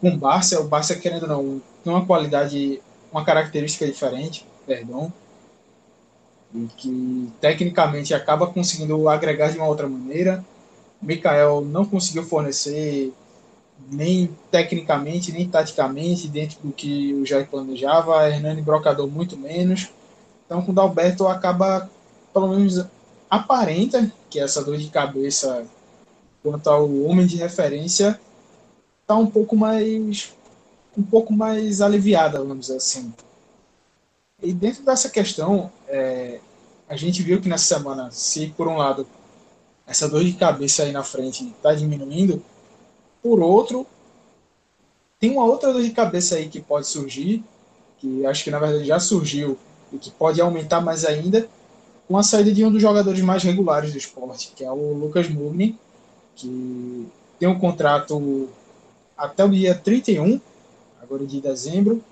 [SPEAKER 6] com o Barça. O Barça, querendo ou não, tem uma qualidade, uma característica diferente, perdão, e que tecnicamente acaba conseguindo agregar de uma outra maneira. Mikael não conseguiu fornecer nem tecnicamente, nem taticamente, dentro do que o Jair planejava. Hernani Brocador muito menos. Então, com o Dalberto acaba, pelo menos aparenta que essa dor de cabeça quanto ao homem de referência está um pouco mais um pouco mais aliviada, vamos dizer assim. E dentro dessa questão, é, a gente viu que nessa semana, se por um lado essa dor de cabeça aí na frente está diminuindo, por outro, tem uma outra dor de cabeça aí que pode surgir, que acho que na verdade já surgiu e que pode aumentar mais ainda, com a saída de um dos jogadores mais regulares do esporte, que é o Lucas Mugni, que tem um contrato até o dia 31, agora de dezembro,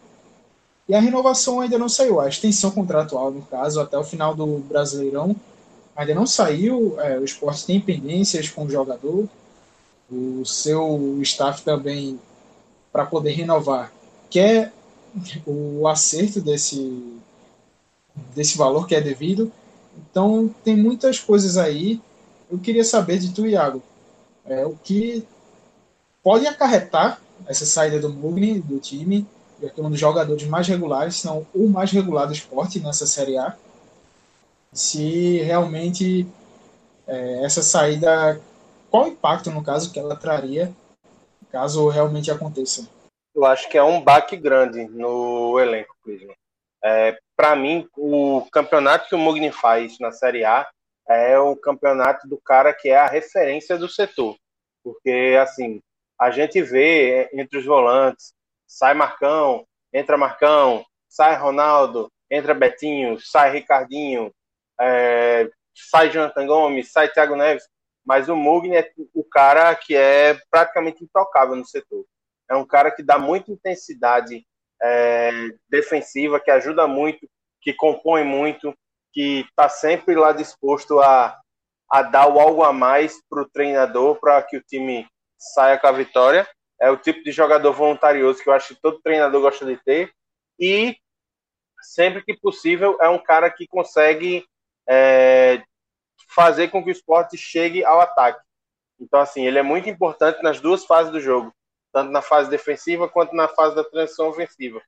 [SPEAKER 6] e a renovação ainda não saiu, a extensão contratual, no caso, até o final do Brasileirão, ainda não saiu, é, o esporte tem pendências com o jogador, o seu staff também, para poder renovar, quer o acerto desse, desse valor que é devido. Então, tem muitas coisas aí. Eu queria saber de tu, Iago, é, o que pode acarretar essa saída do Mugni, do time, que é um dos jogadores mais regulares, se não o mais regular do esporte nessa Série A. Se realmente é, essa saída qual o impacto, no caso, que ela traria caso realmente aconteça?
[SPEAKER 9] Eu acho que é um baque grande no elenco, Cleveland. É, Para mim, o campeonato que o Mugni faz na Série A é o campeonato do cara que é a referência do setor. Porque, assim, a gente vê entre os volantes, sai Marcão, entra Marcão, sai Ronaldo, entra Betinho, sai Ricardinho, é, sai Jonathan Gomes, sai Thiago Neves mas o Mugni é o cara que é praticamente intocável no setor. É um cara que dá muita intensidade é, defensiva, que ajuda muito, que compõe muito, que está sempre lá disposto a, a dar o algo a mais para o treinador, para que o time saia com a vitória. É o tipo de jogador voluntarioso que eu acho que todo treinador gosta de ter. E sempre que possível é um cara que consegue é, fazer com que o esporte chegue ao ataque. Então, assim, ele é muito importante nas duas fases do jogo, tanto na fase defensiva quanto na fase da transição ofensiva.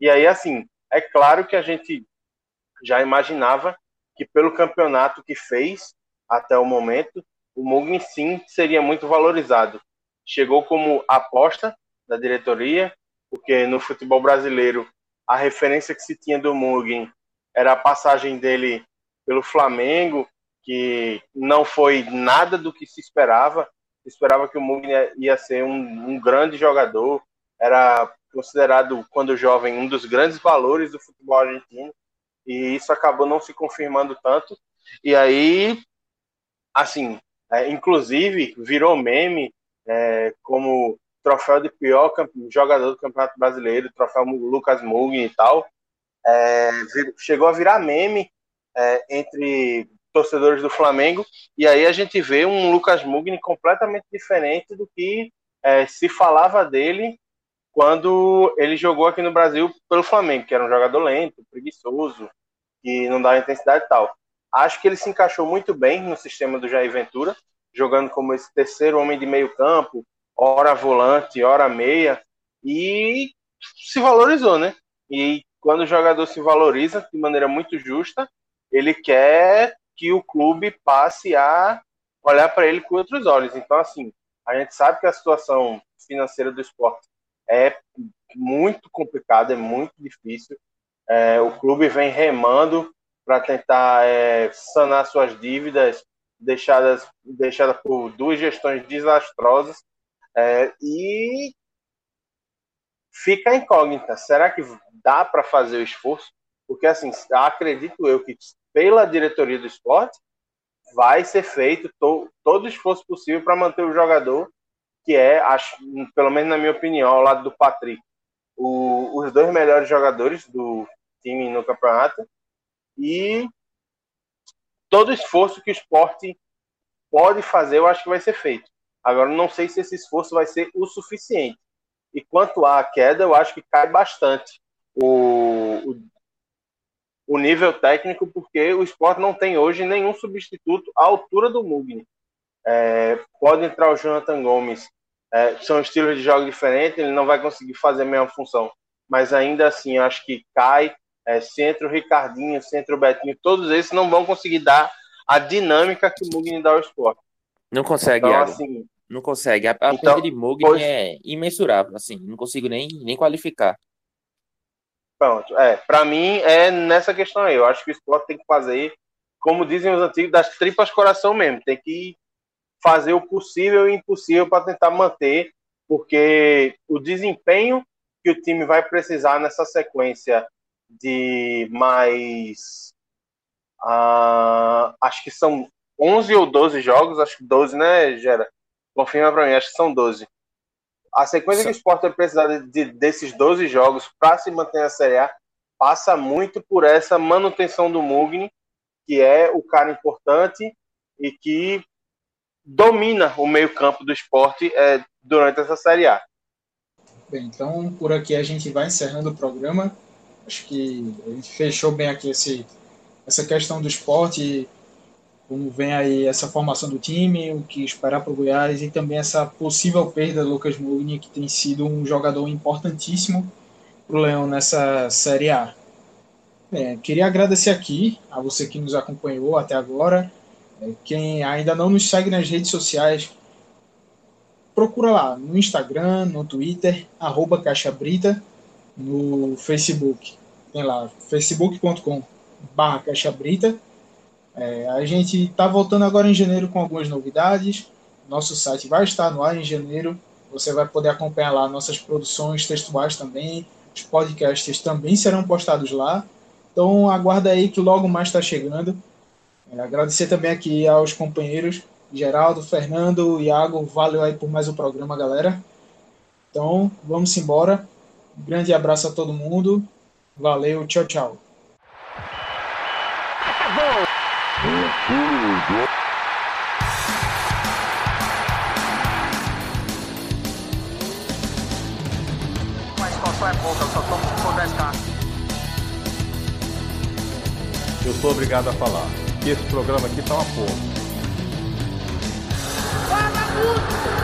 [SPEAKER 9] E aí, assim, é claro que a gente já imaginava que pelo campeonato que fez até o momento, o Mugni sim seria muito valorizado. Chegou como aposta da diretoria, porque no futebol brasileiro a referência que se tinha do Mugni era a passagem dele pelo Flamengo que não foi nada do que se esperava. Se esperava que o Mugni ia ser um, um grande jogador, era considerado, quando jovem, um dos grandes valores do futebol argentino. e isso acabou não se confirmando tanto. E aí, assim, é, inclusive virou meme é, como troféu de pior jogador do Campeonato Brasileiro, troféu Lucas Mugni e tal. É, chegou a virar meme é, entre torcedores do Flamengo, e aí a gente vê um Lucas Mugni completamente diferente do que é, se falava dele quando ele jogou aqui no Brasil pelo Flamengo, que era um jogador lento, preguiçoso, que não dava intensidade e tal. Acho que ele se encaixou muito bem no sistema do Jair Ventura, jogando como esse terceiro homem de meio campo, hora volante, hora meia, e se valorizou, né? E quando o jogador se valoriza de maneira muito justa, ele quer que o clube passe a olhar para ele com outros olhos. Então, assim, a gente sabe que a situação financeira do esporte é muito complicada, é muito difícil. É, o clube vem remando para tentar é, sanar suas dívidas deixadas, deixadas por duas gestões desastrosas. É, e fica incógnita. Será que dá para fazer o esforço? Porque, assim, acredito eu que pela diretoria do esporte vai ser feito to, todo o esforço possível para manter o jogador, que é, acho, pelo menos na minha opinião, ao lado do Patrick, o, os dois melhores jogadores do time no campeonato. E todo esforço que o esporte pode fazer, eu acho que vai ser feito. Agora, não sei se esse esforço vai ser o suficiente. E quanto à queda, eu acho que cai bastante o, o, o nível técnico, porque o esporte não tem hoje nenhum substituto à altura do Mugni. É, pode entrar o Jonathan Gomes, é, são estilos de jogo diferentes, ele não vai conseguir fazer a mesma função, mas ainda assim acho que cai. É, centro Ricardinho, centro Betinho, todos esses não vão conseguir dar a dinâmica que o Mugni dá ao esporte.
[SPEAKER 8] Não consegue, então, assim, não consegue. A, a então, de Mugni pois... é imensurável, assim, não consigo nem, nem qualificar.
[SPEAKER 9] Pronto, é, para mim é nessa questão aí. Eu acho que o esporte tem que fazer, como dizem os antigos, das tripas coração mesmo. Tem que fazer o possível e o impossível para tentar manter, porque o desempenho que o time vai precisar nessa sequência de mais. Uh, acho que são 11 ou 12 jogos, acho que 12, né, Gera? Confirma para mim, acho que são 12. A sequência Sim. que o Sport vai precisar de, de, desses 12 jogos para se manter na Série A passa muito por essa manutenção do Mugni, que é o cara importante e que domina o meio-campo do esporte é, durante essa Série A.
[SPEAKER 6] Bem, então por aqui a gente vai encerrando o programa. Acho que gente fechou bem aqui esse, essa questão do esporte como vem aí essa formação do time, o que esperar para o Goiás e também essa possível perda do Lucas Mugni, que tem sido um jogador importantíssimo para o Leão nessa Série A. É, queria agradecer aqui a você que nos acompanhou até agora. É, quem ainda não nos segue nas redes sociais, procura lá no Instagram, no Twitter, arroba Caixa Brita, no Facebook. Tem lá, facebook.com barra Caixa Brita é, a gente está voltando agora em janeiro com algumas novidades. Nosso site vai estar no ar em janeiro. Você vai poder acompanhar lá nossas produções textuais também. Os podcasts também serão postados lá. Então aguarda aí que logo mais está chegando. É, agradecer também aqui aos companheiros Geraldo, Fernando, Iago. Valeu aí por mais um programa, galera. Então vamos embora. Um grande abraço a todo mundo. Valeu, tchau, tchau.
[SPEAKER 2] Mas qual é pouca, eu só tomo por 10k.
[SPEAKER 3] Eu sou obrigado a falar que esse programa aqui tá uma porra.
[SPEAKER 4] Fala muito!